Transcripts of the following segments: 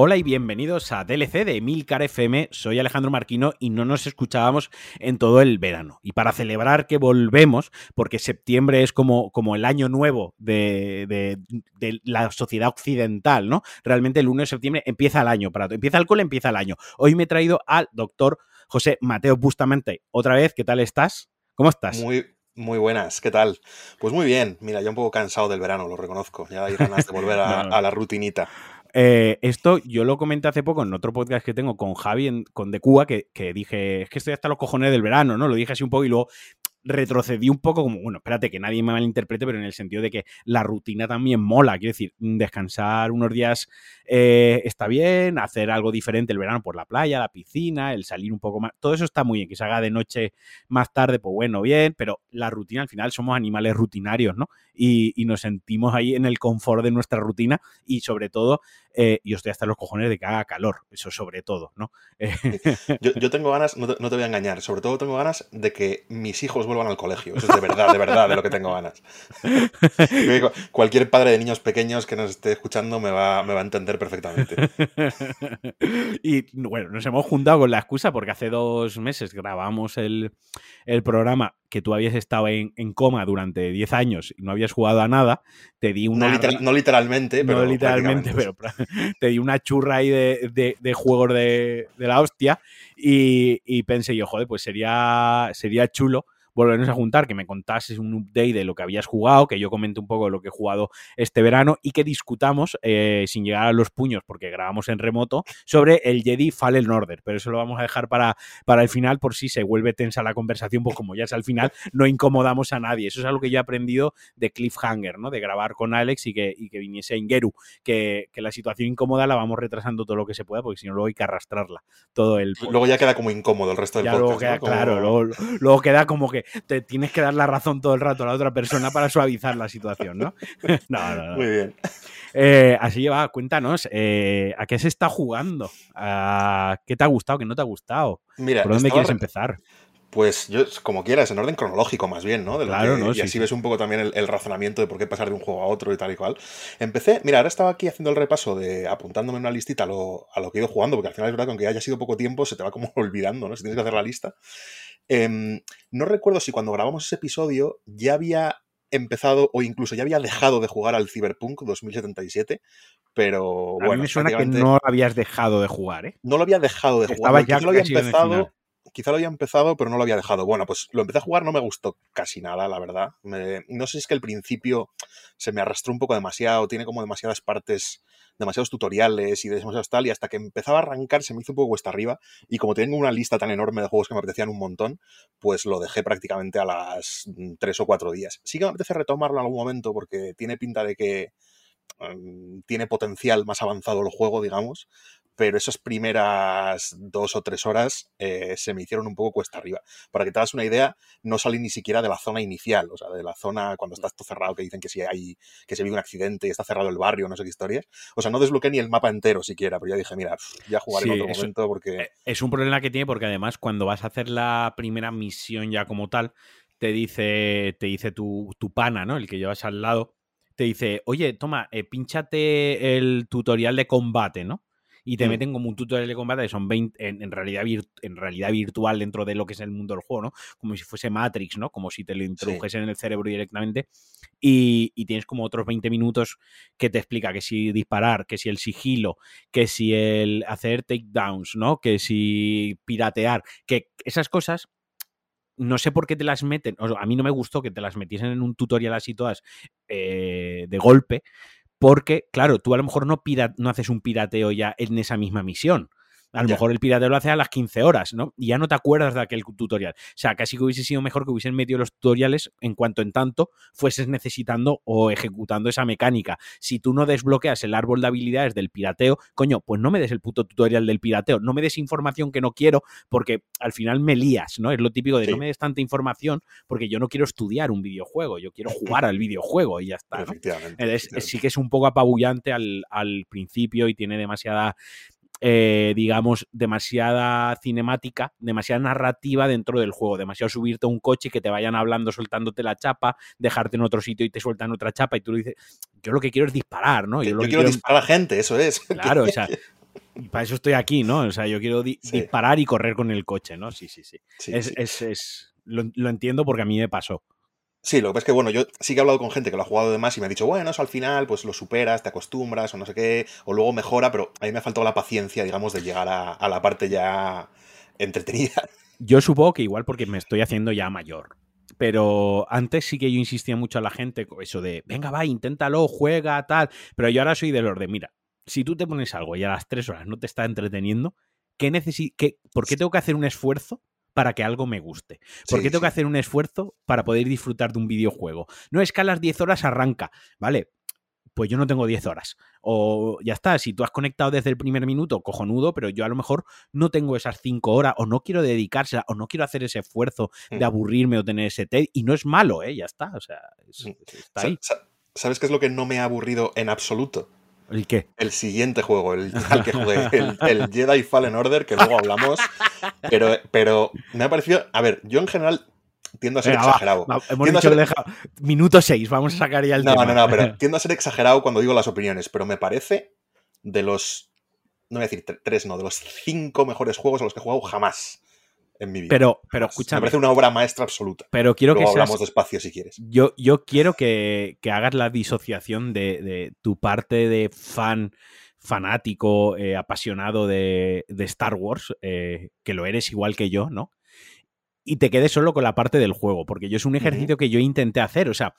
Hola y bienvenidos a DLC de Milcar FM. Soy Alejandro Marquino y no nos escuchábamos en todo el verano. Y para celebrar que volvemos, porque septiembre es como, como el año nuevo de, la sociedad occidental, ¿no? Realmente el 1 de septiembre empieza el año. Para, empieza el cole, empieza el año. Hoy me he traído al doctor José Mateo Bustamante. Otra vez, ¿qué tal estás? ¿Cómo estás? Muy, muy buenas, ¿qué tal? Pues muy bien, mira, ya un poco cansado del verano, lo reconozco. Ya hay ganas de volver a la rutinita. Eh, esto yo lo comenté hace poco en otro podcast que tengo con Javi, con De Cuba, que, que, dije, es que estoy hasta los cojones del verano, ¿no? Lo dije así un poco y luego retrocedí un poco como, bueno, espérate, que nadie me malinterprete, pero en el sentido de que la rutina también mola, quiero decir, descansar unos días eh, está bien, hacer algo diferente el verano por la playa, la piscina, el salir un poco más, todo eso está muy bien, que se haga de noche más tarde, pues bueno, bien, pero la rutina al final somos animales rutinarios, ¿no? Y, nos sentimos ahí en el confort de nuestra rutina y sobre todo, eh, yo estoy hasta los cojones de que haga calor, eso sobre todo, ¿no? yo, tengo ganas, no te, voy a engañar, sobre todo tengo ganas de que mis hijos vuelvan al colegio, eso es de verdad, de verdad, de lo que tengo ganas. Cualquier padre de niños pequeños que nos esté escuchando me va, me va a entender perfectamente. y bueno, nos hemos juntado con la excusa porque hace dos meses grabamos el, programa que tú habías estado en, coma durante 10 años y no habías jugado a nada, te di una... No, literalmente, pero... No literalmente, pero te di una churra ahí de, de, juegos de, la hostia y, y, pensé yo, joder, pues sería, sería chulo volvernos a juntar, que me contases un update de lo que habías jugado, que yo comente un poco de lo que he jugado este verano y que discutamos, eh, sin llegar a los puños, porque grabamos en remoto, sobre el Jedi Fallen Order. Pero eso lo vamos a dejar para, para el final, por si se vuelve tensa la conversación, pues como ya es al final, no incomodamos a nadie. Eso es algo que yo he aprendido de Cliffhanger, ¿no? De grabar con Alex y que, y que viniese Ingeru, que, que la situación incómoda la vamos retrasando todo lo que se pueda, porque si no, luego hay que arrastrarla todo el... Luego ya queda como incómodo el resto del podcast. queda, Claro, luego, luego, queda como que te tienes que dar la razón todo el rato a la otra persona para suavizar la situación, ¿no? no, no, no. Muy bien. Eh, así lleva, cuéntanos, eh, ¿a qué se está jugando? ¿Qué te ha gustado? ¿Qué no te ha gustado? Mira, ¿Por dónde quieres empezar? Pues yo, como quieras, en orden cronológico más bien, ¿no? claro, ¿no? Y así ves un poco también el, razonamiento de por qué pasar de un juego a otro y tal y cual. Empecé, mira, ahora estaba aquí haciendo el repaso de apuntándome en una listita a lo, a lo que he ido jugando, porque al final es verdad que aunque haya sido poco tiempo, se te va como olvidando, ¿no? Si tienes que hacer la lista. Em, no recuerdo si cuando grabamos ese episodio ya había empezado o incluso ya había dejado de jugar al Cyberpunk 2077, pero bueno. A mí me suena que no habías dejado de jugar, ¿eh? No lo había dejado de jugar. Ya lo había empezado quizá lo había empezado, pero no lo había dejado. Bueno, pues lo empecé a jugar, no me gustó casi nada, la verdad. no sé si es que el principio se me arrastró un poco demasiado, tiene como demasiadas partes, demasiados tutoriales y demasiados tal, y hasta que empezaba a arrancar se me hizo un poco cuesta arriba, y como tengo una lista tan enorme de juegos que me apetecían un montón, pues lo dejé prácticamente a las tres o cuatro días. Sí que me apetece retomarlo en algún momento porque tiene pinta de que mm, tiene potencial más avanzado el juego, digamos, pero esas primeras dos o tres horas eh, se me hicieron un poco cuesta arriba. Para que te hagas una idea, no salí ni siquiera de la zona inicial, o sea, de la zona cuando está todo cerrado, que dicen que si hay, que se vive un accidente y está cerrado el barrio, no sé qué historias. O sea, no desbloqueé ni el mapa entero siquiera, pero ya dije, mira, ya jugaré en otro momento porque. Eh, es un problema que tiene porque además cuando vas a hacer la primera misión ya como tal, te dice, te dice tu, tu pana, ¿no? El que llevas al lado, te dice, oye, toma, eh, pinchate el tutorial de combate, ¿no? Y te mm. meten como un tutorial de combate que son 20 en, realidad en realidad virtual dentro de lo que es el mundo del juego, ¿no? Como si fuese Matrix, ¿no? Como si te lo introdujesen en el cerebro directamente y, tienes como otros 20 minutos que te explica que si disparar, que si el sigilo, que si el hacer takedowns, ¿no? Que si piratear, que esas cosas no sé por qué te las meten, a mí no me gustó que te las metiesen en un tutorial así todas eh, de golpe, porque, claro, tú a lo mejor no, no haces un pirateo ya en esa misma misión. A lo mejor el pirateo lo hace a las 15 horas, ¿no? Y ya no te acuerdas de aquel tutorial. O sea, casi que hubiese sido mejor que hubiesen metido los tutoriales en cuanto en tanto fueses necesitando o ejecutando esa mecánica. Si tú no desbloqueas el árbol de habilidades del pirateo, coño, pues no me des el puto tutorial del pirateo. No me des información que no quiero porque al final me lías, ¿no? Es lo típico de no me des tanta información porque yo no quiero estudiar un videojuego, yo quiero jugar al videojuego y ya está. sí que es un poco apabullante al, al principio y tiene demasiada eh, digamos, demasiada cinemática, demasiada narrativa dentro del juego, demasiado subirte a un coche y que te vayan hablando, soltándote la chapa, dejarte en otro sitio y te sueltan otra chapa y tú lo dices, yo lo que quiero es disparar, ¿no? Yo, quiero, disparar a gente, eso es. Claro, o sea, para eso estoy aquí, ¿no? O sea, yo quiero disparar y correr con el coche, ¿no? Sí, sí, sí. es, lo, entiendo porque a mí me pasó. Sí, lo que pasa es que, bueno, yo sí que he hablado con gente que lo ha jugado de más y me ha dicho, bueno, eso al final, pues lo superas, te acostumbras o no sé qué, o luego mejora, pero a mí me ha faltado la paciencia, digamos, de llegar a, la parte ya entretenida. Yo supongo que igual porque me estoy haciendo ya mayor. Pero antes sí que yo insistía mucho a la gente con eso de, venga, va, inténtalo, juega, tal. Pero yo ahora soy de los de, mira, si tú te pones algo y a las tres horas no te está entreteniendo, ¿qué qué, ¿por qué tengo que hacer un esfuerzo para que algo me guste? ¿Por qué tengo que hacer un esfuerzo para poder disfrutar de un videojuego? No es que a las 10 horas arranca, ¿vale? Pues yo no tengo 10 horas. O ya está, si tú has conectado desde el primer minuto, cojonudo, pero yo a lo mejor no tengo esas 5 horas o no quiero dedicársela o no quiero hacer ese esfuerzo de mm. aburrirme o tener ese TED. Y no es malo, ¿eh? Ya está, o sea, mm. está ahí. ¿Sabes qué es lo que no me ha aburrido en absoluto? ¿El qué? El siguiente juego, el que jugué, el, Jedi Fallen Order, que luego hablamos. Pero, pero me ha parecido. A ver, yo en general tiendo a ser exagerado. hemos dicho Minuto 6, vamos a sacar ya el no, tema. No, no, no, pero tiendo a ser exagerado cuando digo las opiniones, pero me parece de los. No voy a decir tres, no, de los cinco mejores juegos a los que he jugado jamás en mi vida. Pero, pero escúchame. Me parece una obra maestra absoluta. Pero quiero Luego que hablamos despacio si quieres. Yo, yo quiero que, hagas la disociación de, tu parte de fan fanático, eh, apasionado de, Star Wars, eh, que lo eres igual que yo, ¿no? Y te quedes solo con la parte del juego, porque yo es un ejercicio que yo intenté hacer. O sea,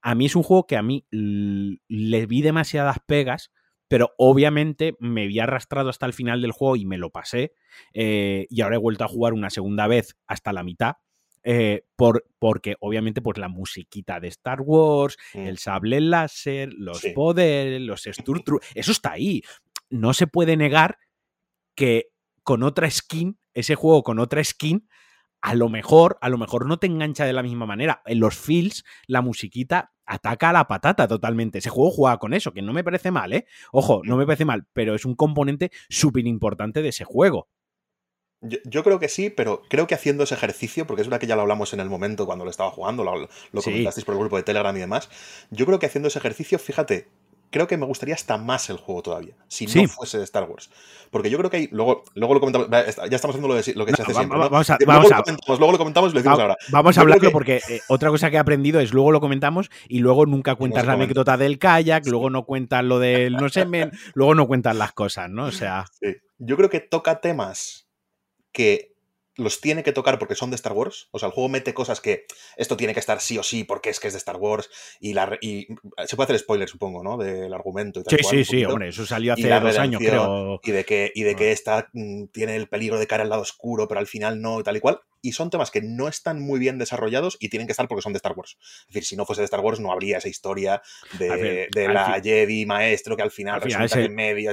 a mí es un juego que a mí le vi demasiadas pegas pero obviamente me vi arrastrado hasta el final del juego y me lo pasé. Eh, y ahora he vuelto a jugar una segunda vez hasta la mitad. Eh, por, porque obviamente pues la musiquita de Star Wars, mm. el sable láser, los poderes, los Sturtru, eso está ahí. No se puede negar que con otra skin, ese juego con otra skin, a lo mejor, a lo mejor no te engancha de la misma manera. En los feels, la musiquita ataca a la patata totalmente. Ese juego juega con eso, que no me parece mal, ¿eh? Ojo, no me parece mal, pero es un componente súper importante de ese juego. Yo, creo que sí, pero creo que haciendo ese ejercicio, porque es verdad que ya lo hablamos en el momento cuando lo estaba jugando, lo, comentasteis por el grupo de Telegram y demás, yo creo que haciendo ese ejercicio, fíjate, creo que me gustaría hasta más el juego todavía, si no fuese de Star Wars. Porque yo creo que hay, luego, luego lo comentamos, ya estamos haciendo lo, de, lo que se hace siempre. Vamos a, luego, lo comentamos, luego lo comentamos y lo decimos ahora. Vamos a hablarlo porque eh, otra cosa que he aprendido es luego lo comentamos y luego nunca cuentas la anécdota del kayak, luego no cuentas lo del no sé, men, luego no cuentas las cosas, ¿no? O sea. Yo creo que toca temas que los tiene que tocar porque son de Star Wars. O sea, el juego mete cosas que esto tiene que estar sí o sí porque es que es de Star Wars. Y, la, y se puede hacer spoiler, supongo, ¿no? Del argumento y tal. Sí, sí, sí, hombre, eso salió hace dos años, creo. Y de que, y de que ah. esta mm, tiene el peligro de caer al lado oscuro, pero al final no, y tal y cual. Y son temas que no están muy bien desarrollados y tienen que estar porque son de Star Wars. Es decir, si no fuese de Star Wars, no habría esa historia de, la Jedi maestro que al final resulta que en medio.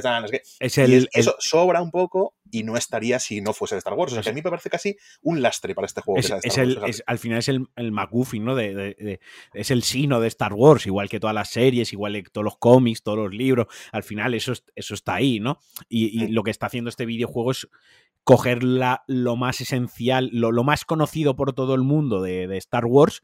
Es el, eso sobra un poco y no estaría si no fuese de Star Wars. O sea, que a mí me parece casi un lastre para este juego. Es, al final es el, el McGuffin, ¿no? De, es el sino de Star Wars, igual que todas las series, igual que todos los cómics, todos los libros. Al final eso, eso está ahí, ¿no? Y, lo que está haciendo este videojuego es coger lo más esencial, lo, lo, más conocido por todo el mundo de, de Star Wars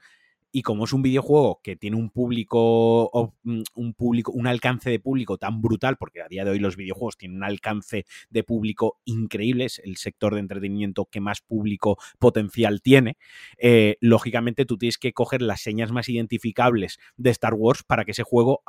y como es un videojuego que tiene un público, mm, un público, un alcance de público tan brutal, porque a día de hoy los videojuegos tienen un alcance de público increíble, es el sector de entretenimiento que más público potencial tiene, eh, lógicamente tú tienes que coger las señas más identificables de Star Wars para que ese juego,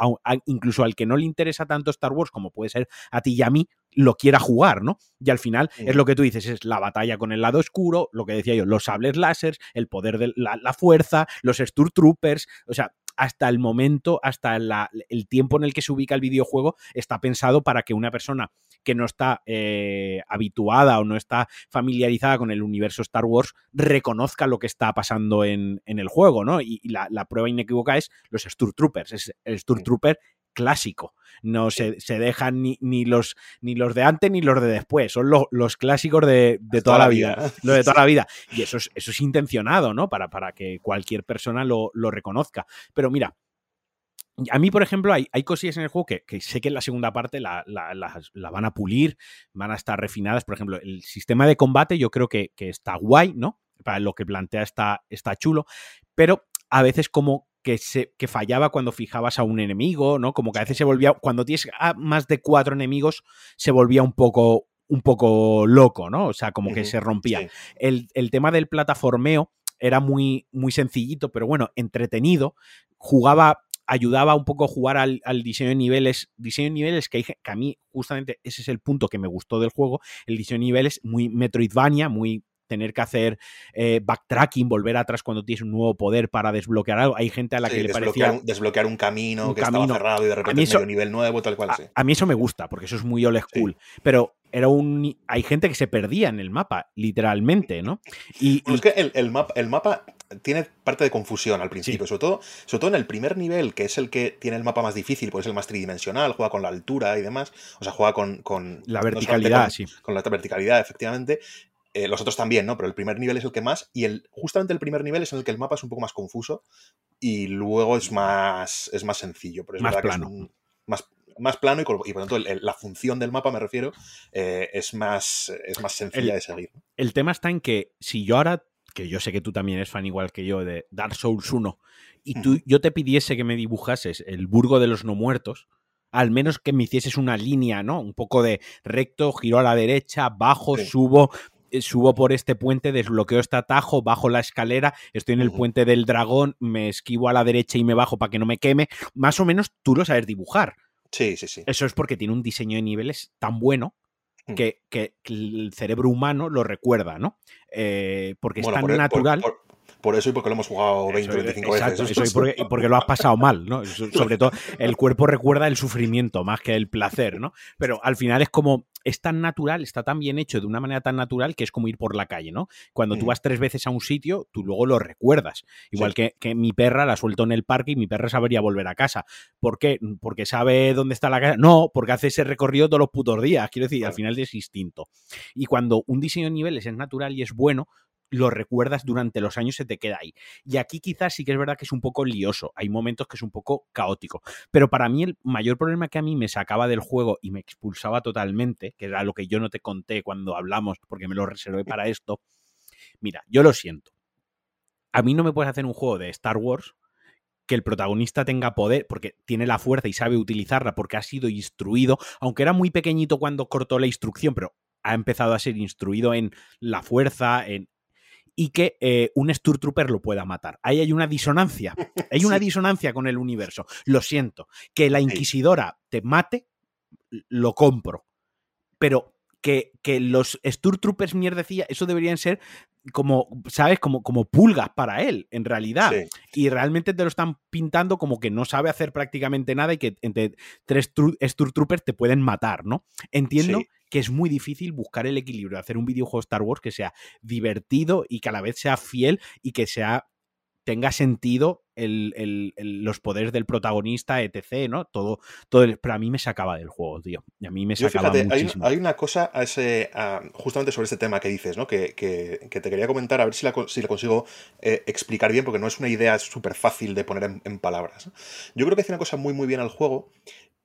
incluso al que no le interesa tanto Star Wars como puede ser a ti y a mí, lo quiera jugar, ¿no? Y al final es lo que tú dices, es la batalla con el lado oscuro, lo que decía yo, los sables láser, el poder de la, fuerza, los Sturtroopers, o sea, hasta el momento, hasta el tiempo en el que se ubica el videojuego, está pensado para que una persona que no está eh, habituada o no está familiarizada con el universo Star Wars reconozca lo que está pasando en, el juego, ¿no? Y, la, la, prueba inequívoca es los Sturtroopers. Es el Sturtrooper clásico. No se, se dejan ni, ni, los, ni los de antes ni los de después. Son los clásicos de, toda, la vida. Lo de toda la vida. Y eso es, eso es intencionado, ¿no? Para, para que cualquier persona lo, reconozca. Pero mira, a mí, por ejemplo, hay, hay cosillas en el juego que, sé que en la segunda parte la, van a pulir, van a estar refinadas. Por ejemplo, el sistema de combate yo creo que, está guay, ¿no? Para lo que plantea está, está chulo, pero a veces como que, se, que fallaba cuando fijabas a un enemigo, ¿no? Como que a veces se volvía, cuando tienes más de cuatro enemigos, se volvía un poco, un poco loco, ¿no? O sea, como que se rompía. El, el, tema del plataformeo era muy, muy sencillito, pero bueno, entretenido. Jugaba ayudaba un poco a jugar al, diseño de niveles. Diseño de niveles que, que, a mí, justamente, ese es el punto que me gustó del juego. El diseño de niveles muy Metroidvania, muy tener que hacer eh, backtracking, volver atrás cuando tienes un nuevo poder para desbloquear algo. Hay gente a la que le parecía... desbloquear un camino que estaba cerrado y de repente eso, un nivel nuevo, tal cual. A, mí eso me gusta, porque eso es muy old school. Pero era un... Hay gente que se perdía en el mapa, literalmente, ¿no? Y, es que el, mapa, el mapa tiene parte de confusión al principio, sobre, todo, sobre todo en el primer nivel, que es el que tiene el mapa más difícil, pues es el más tridimensional, juega con la altura y demás, o sea, juega con... con la verticalidad, sí. Con la verticalidad, efectivamente. Eh, los otros también, ¿no? Pero el primer nivel es el que más. Y el, justamente el primer nivel es en el que el mapa es un poco más confuso. Y luego es más, es más sencillo. Pero es más plano. Que es más, más plano y, por lo tanto la función del mapa, me refiero, eh, es, más, es más sencilla de seguir. El tema está en que si yo ahora, que yo sé que tú también eres fan igual que yo de Dark Souls 1, y tú, yo te pidiese que me dibujases el Burgo de los No Muertos, al menos que me hicieses una línea, ¿no? Un poco de recto, giro a la derecha, bajo, subo, subo por este puente, desbloqueo este atajo, bajo la escalera, estoy en el puente del dragón, me esquivo a la derecha y me bajo para que no me queme. Más o menos tú lo sabes dibujar. Sí, sí, sí. Eso es porque tiene un diseño de niveles tan bueno mm. que, el cerebro humano lo recuerda, ¿no? Eh, porque es tan e, natural por eso y porque lo hemos jugado 20 o 25 veces. Eso y porque, lo has pasado mal, ¿no? Sobre todo, el cuerpo recuerda el sufrimiento más que el placer, ¿no? Pero al final es como, es tan natural, está tan bien hecho de una manera tan natural que es como ir por la calle, ¿no? Cuando tú vas tres veces a un sitio, tú luego lo recuerdas. Igual que, mi perra la suelto en el parque y mi perra sabería volver a casa. ¿Por qué? Porque sabe dónde está la casa. No, porque hace ese recorrido todos los putos días. Quiero decir, al final es instinto. Y cuando un diseño de niveles es natural y es bueno, lo recuerdas durante los años, se te queda ahí. Y aquí quizás sí que es verdad que es un poco lioso, hay momentos que es un poco caótico, pero para mí el mayor problema que a mí me sacaba del juego y me expulsaba totalmente, que era lo que yo no te conté cuando hablamos, porque me lo reservé para esto, mira, yo lo siento. A mí no me puedes hacer un juego de Star Wars que el protagonista tenga poder, porque tiene la fuerza y sabe utilizarla, porque ha sido instruido, aunque era muy pequeñito cuando cortó la instrucción, pero ha empezado a ser instruido en la fuerza, en, y que eh, un Sturtrooper lo pueda matar. Ahí hay una disonancia. Hay una disonancia con el universo. Lo siento. Que la Inquisidora te mate, lo compro. Pero que, que los Sturtroopers mierdecía, eso deberían ser como, ¿sabes? Como, como pulgas para él, en realidad. Y realmente te lo están pintando como que no sabe hacer prácticamente nada y que entre tres Sturtroopers te pueden matar, ¿no? Entiendo que es muy difícil buscar el equilibrio, hacer un videojuego Star Wars que sea divertido y que a la vez sea fiel y que sea tenga sentido el, los poderes del protagonista, etc., ¿no? Todo, todo pero a mí me sacaba del juego, tío. Y a mí me sacaba muchísimo. Hay, una cosa a ese, justamente sobre este tema que dices, ¿no? Que, te quería comentar, a ver si la, si consigo eh, explicar bien, porque no es una idea súper fácil de poner en, en palabras. Yo creo que hace una cosa muy, muy bien al juego,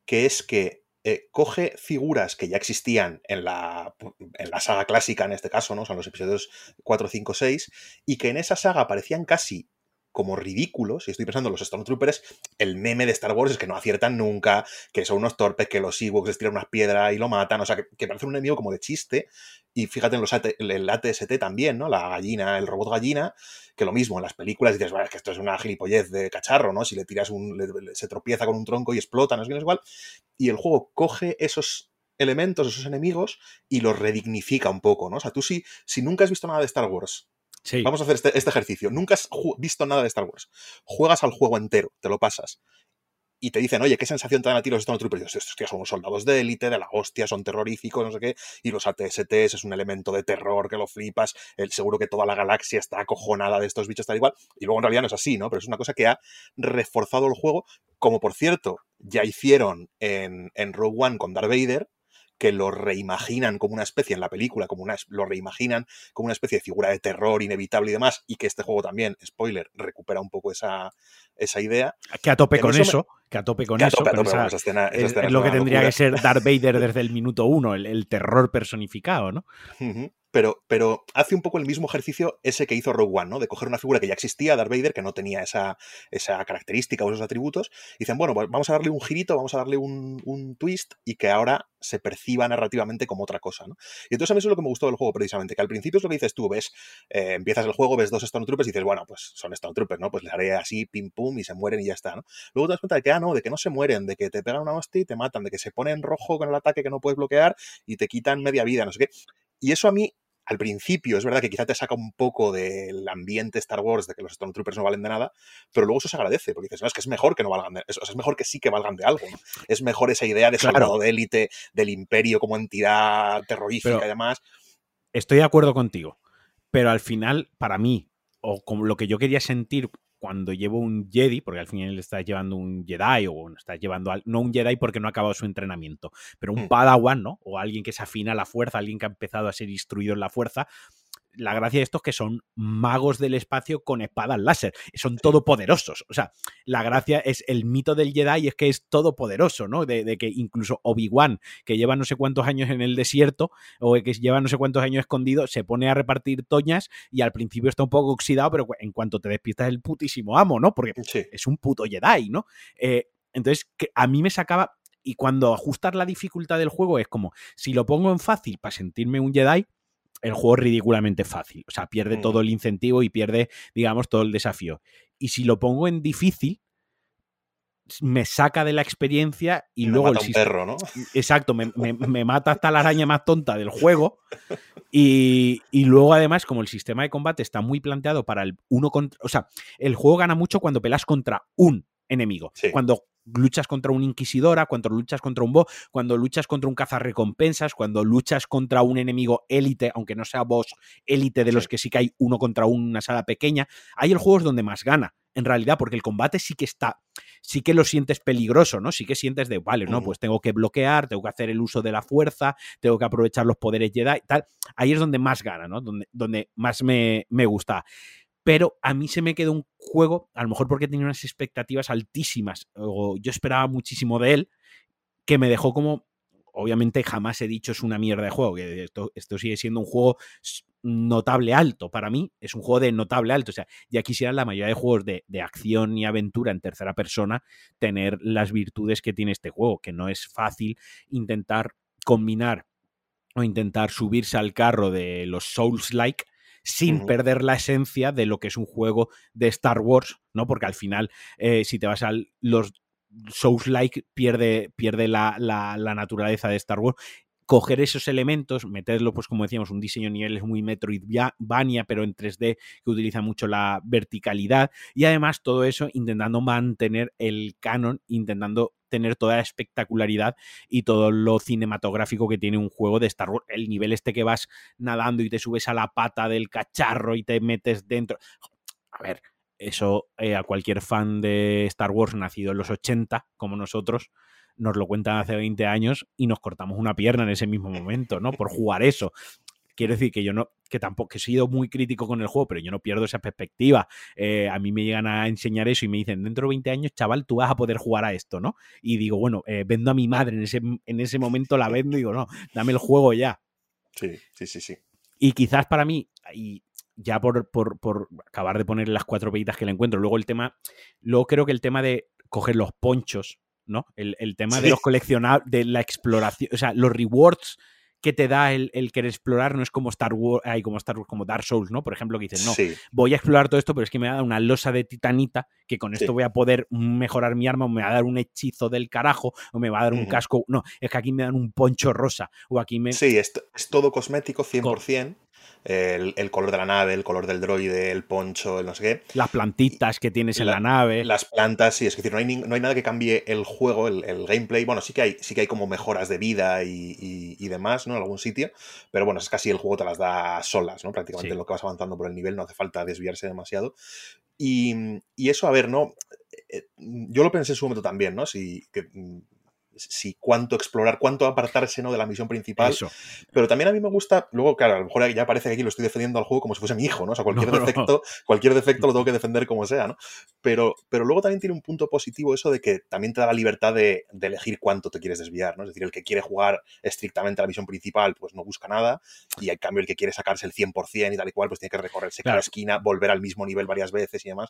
que es que eh, coge figuras que ya existían en la, en la saga clásica, en este caso, ¿no? Son los episodios 4, 5, 6, y que en esa saga parecían casi como ridículos, y estoy pensando en los Stormtroopers, el meme de Star Wars es que no aciertan nunca, que son unos torpes, que los Ewoks les tiran unas piedras y lo matan, o sea, que, parece un enemigo como de chiste, y fíjate en los el ATST también, ¿no? La gallina, el robot gallina, que lo mismo, en las películas dices, bueno, es que esto es una gilipollez de cacharro, ¿no? Si le tiras un, se tropieza con un tronco y explota, no es igual, y el juego coge esos elementos, esos enemigos, y los redignifica un poco, ¿no? O sea, tú si, si nunca has visto nada de Star Wars, Vamos a hacer este, este, ejercicio. Nunca has visto nada de Star Wars. Juegas al juego entero, te lo pasas. Y te dicen, oye, ¿qué sensación te dan a ti los Stormtroopers? Estos tíos son soldados de élite, de la hostia, son terroríficos, no sé qué. Y los ATSTs es un elemento de terror que lo flipas. El, seguro que toda la galaxia está acojonada de estos bichos tal igual. Y luego en realidad no es así, ¿no? Pero es una cosa que ha reforzado el juego. Como por cierto, ya hicieron en, en Rogue One con Darth Vader, que lo reimaginan como una especie en la película, como una, lo reimaginan como una especie de figura de terror inevitable y demás, y que este juego también, spoiler, recupera un poco esa, esa idea. Que a tope con eso, que a tope con eso. es, lo que tendría que ser Darth Vader desde el minuto uno, el, terror personificado, ¿no? Pero, pero hace un poco el mismo ejercicio ese que hizo Rogue One, ¿no? De coger una figura que ya existía, Darth Vader, que no tenía esa, esa característica o esos atributos, y dicen, bueno, pues vamos a darle un girito, vamos a darle un, un twist y que ahora se perciba narrativamente como otra cosa, ¿no? Y entonces a mí eso es lo que me gustó del juego precisamente, que al principio es lo que dices tú, ves, eh, empiezas el juego, ves dos Stormtroopers y dices, bueno, pues son Stormtroopers, ¿no? Pues les haré así, pim pum, y se mueren y ya está, ¿no? Luego te das cuenta de que, ah, no, de que no se mueren, de que te pegan una hostia y te matan, de que se ponen rojo con el ataque que no puedes bloquear y te quitan media vida, no sé qué. Y eso a mí al principio es verdad que quizá te saca un poco del ambiente Star Wars de que los Stormtroopers no valen de nada, pero luego eso se agradece, porque dices, no, es que es mejor que no valgan de, es, mejor que sí que valgan de algo, Es mejor esa idea de soldado de élite, del imperio como entidad terrorífica y demás. Estoy de acuerdo contigo, pero al final, para mí, o como lo que yo quería sentir cuando llevo un Jedi, porque al final estás llevando un Jedi, o estás llevando, no un Jedi porque no ha acabado su entrenamiento, pero un hmm. Padawan, ¿no? O alguien que se afina a la fuerza, alguien que ha empezado a ser instruido en la fuerza, la gracia de estos es que son magos del espacio con espadas láser. Son todopoderosos. O sea, la gracia es el mito del Jedi es que es todopoderoso, ¿no? De, que incluso Obi-Wan, que lleva no sé cuántos años en el desierto, o que lleva no sé cuántos años escondido, se pone a repartir toñas y al principio está un poco oxidado, pero en cuanto te despiertas es el putísimo amo, ¿no? Porque es un puto Jedi, ¿no? Eh, entonces, a mí me sacaba. Y cuando ajustar la dificultad del juego es como, si lo pongo en fácil para sentirme un Jedi, el juego es ridículamente fácil. O sea, pierde todo mm. el incentivo y pierde, digamos, todo el desafío. Y si lo pongo en difícil, me saca de la experiencia y luego mata el un perro, ¿no? Exacto, me, mata hasta la araña más tonta del juego. Y, luego, además, como el sistema de combate está muy planteado para el uno contra. O sea, el juego gana mucho cuando pelas contra un enemigo. Cuando luchas contra una inquisidora, cuando luchas contra un boss, cuando luchas contra un cazarrecompensas, cuando luchas contra un enemigo élite, aunque no sea boss élite de los que sí que hay uno contra una sala pequeña, hay el juego es donde más gana, en realidad, porque el combate sí que está, sí que lo sientes peligroso, ¿no? Sí que sientes de, vale, no, pues tengo que bloquear, tengo que hacer el uso de la fuerza, tengo que aprovechar los poderes Jedi y tal. Ahí es donde más gana, ¿no? Donde, donde más me, me gusta pero a mí se me quedó un juego, a lo mejor porque tenía unas expectativas altísimas, o yo esperaba muchísimo de él, que me dejó como, obviamente jamás he dicho es una mierda de juego, que esto, sigue siendo un juego notable alto, para mí es un juego de notable alto, o sea, ya quisieran la mayoría de juegos de, de acción y aventura en tercera persona tener las virtudes que tiene este juego, que no es fácil intentar combinar o intentar subirse al carro de los Souls-like sin perder la esencia de lo que es un juego de Star Wars, ¿no? Porque al final, eh, si te vas a los Souls-like, pierde, pierde la, la, la naturaleza de Star Wars coger esos elementos, meterlo, pues como decíamos, un diseño a niveles muy Metroidvania, pero en 3D, que utiliza mucho la verticalidad, y además todo eso intentando mantener el canon, intentando tener toda la espectacularidad y todo lo cinematográfico que tiene un juego de Star Wars. El nivel este que vas nadando y te subes a la pata del cacharro y te metes dentro. A ver, eso eh, a cualquier fan de Star Wars nacido en los 80, como nosotros, nos lo cuentan hace 20 años y nos cortamos una pierna en ese mismo momento, ¿no? Por jugar eso. Quiero decir que yo no, que tampoco he sido muy crítico con el juego, pero yo no pierdo esa perspectiva. Eh, a mí me llegan a enseñar eso y me dicen, dentro de 20 años, chaval, tú vas a poder jugar a esto, ¿no? Y digo, bueno, eh, vendo a mi madre, en ese, en ese momento la vendo y digo, no, dame el juego ya. Sí, sí, sí, sí. Y quizás para mí, y ya por, por, por acabar de poner las cuatro peditas que le encuentro, luego el tema, luego creo que el tema de coger los ponchos ¿no? El, tema de los coleccionables, de la exploración, o sea, los rewards que te da el, querer explorar no es como Star Wars, hay como Star Wars, como Dark Souls, ¿no? Por ejemplo, que dices, no, voy a explorar todo esto, pero es que me va a dar una losa de titanita, que con esto voy a poder mejorar mi arma, o me va a dar un hechizo del carajo, o me va a dar un casco. No, es que aquí me dan un poncho rosa, o aquí me. Sí, es, es todo cosmético 100% el, color de la nave, el color del droide, el poncho, el no sé qué. Las plantitas que tienes en la, nave. Las plantas, sí, es decir, no hay, no hay nada que cambie el juego, el, gameplay. Bueno, sí que hay, sí que hay como mejoras de vida y, demás, ¿no? En algún sitio, pero bueno, es casi el juego te las da solas, ¿no? Prácticamente lo que vas avanzando por el nivel, no hace falta desviarse demasiado. Y, eso, a ver, ¿no? Eh, yo lo pensé en su momento también, ¿no? Si, si cuánto explorar, cuánto apartarse ¿no? de la misión principal. Pero también a mí me gusta, luego, claro, a lo mejor ya parece que aquí lo estoy defendiendo al juego como si fuese mi hijo, ¿no? O sea, cualquier defecto, cualquier defecto lo tengo que defender como sea, ¿no? Pero, pero luego también tiene un punto positivo eso de que también te da la libertad de, elegir cuánto te quieres desviar, ¿no? Es decir, el que quiere jugar estrictamente a la misión principal, pues no busca nada, y en cambio el que quiere sacarse el 100% y tal y cual, pues tiene que recorrerse cada esquina, volver al mismo nivel varias veces y demás.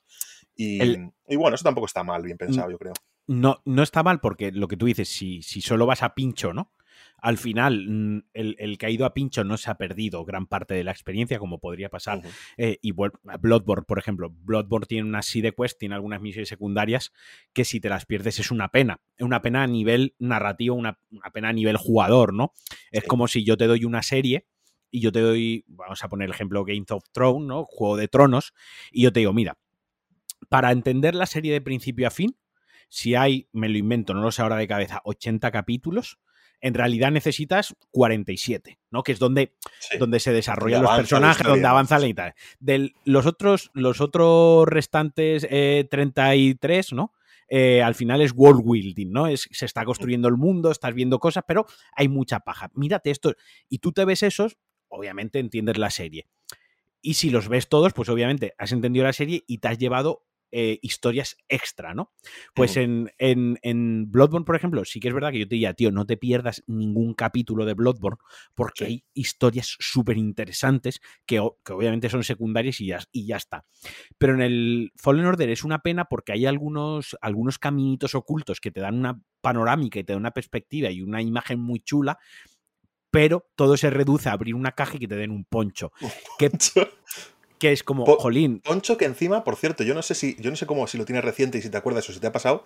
Y, y bueno, eso tampoco está mal, bien pensado, yo creo no, no está mal porque lo que tú dices, si, si solo vas a pincho, ¿no? Al final, mm, el, el, que ha ido a pincho no se ha perdido gran parte de la experiencia, como podría pasar. Eh, y Bloodborne, por ejemplo. Bloodborne tiene una side quest, tiene algunas misiones secundarias que si te las pierdes es una pena. Una pena a nivel narrativo, una, pena a nivel jugador, ¿no? Es como si yo te doy una serie y yo te doy, vamos a poner el ejemplo Game of Thrones, ¿no? Juego de Tronos, y yo te digo, mira, para entender la serie de principio a fin, si hay, me lo invento, no lo sé ahora de cabeza, 80 capítulos, en realidad necesitas 47, ¿no? Que es donde, donde se desarrollan los personajes, donde avanza la mitad. De los otros, los otros restantes 33, eh, ¿no? Eh, al final es world building, ¿no? Es, se está construyendo el mundo, estás viendo cosas, pero hay mucha paja. Mírate esto. Y tú te ves esos, obviamente entiendes la serie. Y si los ves todos, pues obviamente has entendido la serie y te has llevado eh, historias extra, ¿no? Pues en, en, Bloodborne, por ejemplo, sí que es verdad que yo te diría, tío, no te pierdas ningún capítulo de Bloodborne porque hay historias súper interesantes que, obviamente son secundarias y ya, y ya está. Pero en el Fallen Order es una pena porque hay algunos, algunos caminitos ocultos que te dan una panorámica y te dan una perspectiva y una imagen muy chula pero todo se reduce a abrir una caja y que te den un poncho. Que, que es como, jolín. Poncho que encima, por cierto, yo no sé si, yo no sé cómo, si lo tienes reciente y si te acuerdas o si te ha pasado,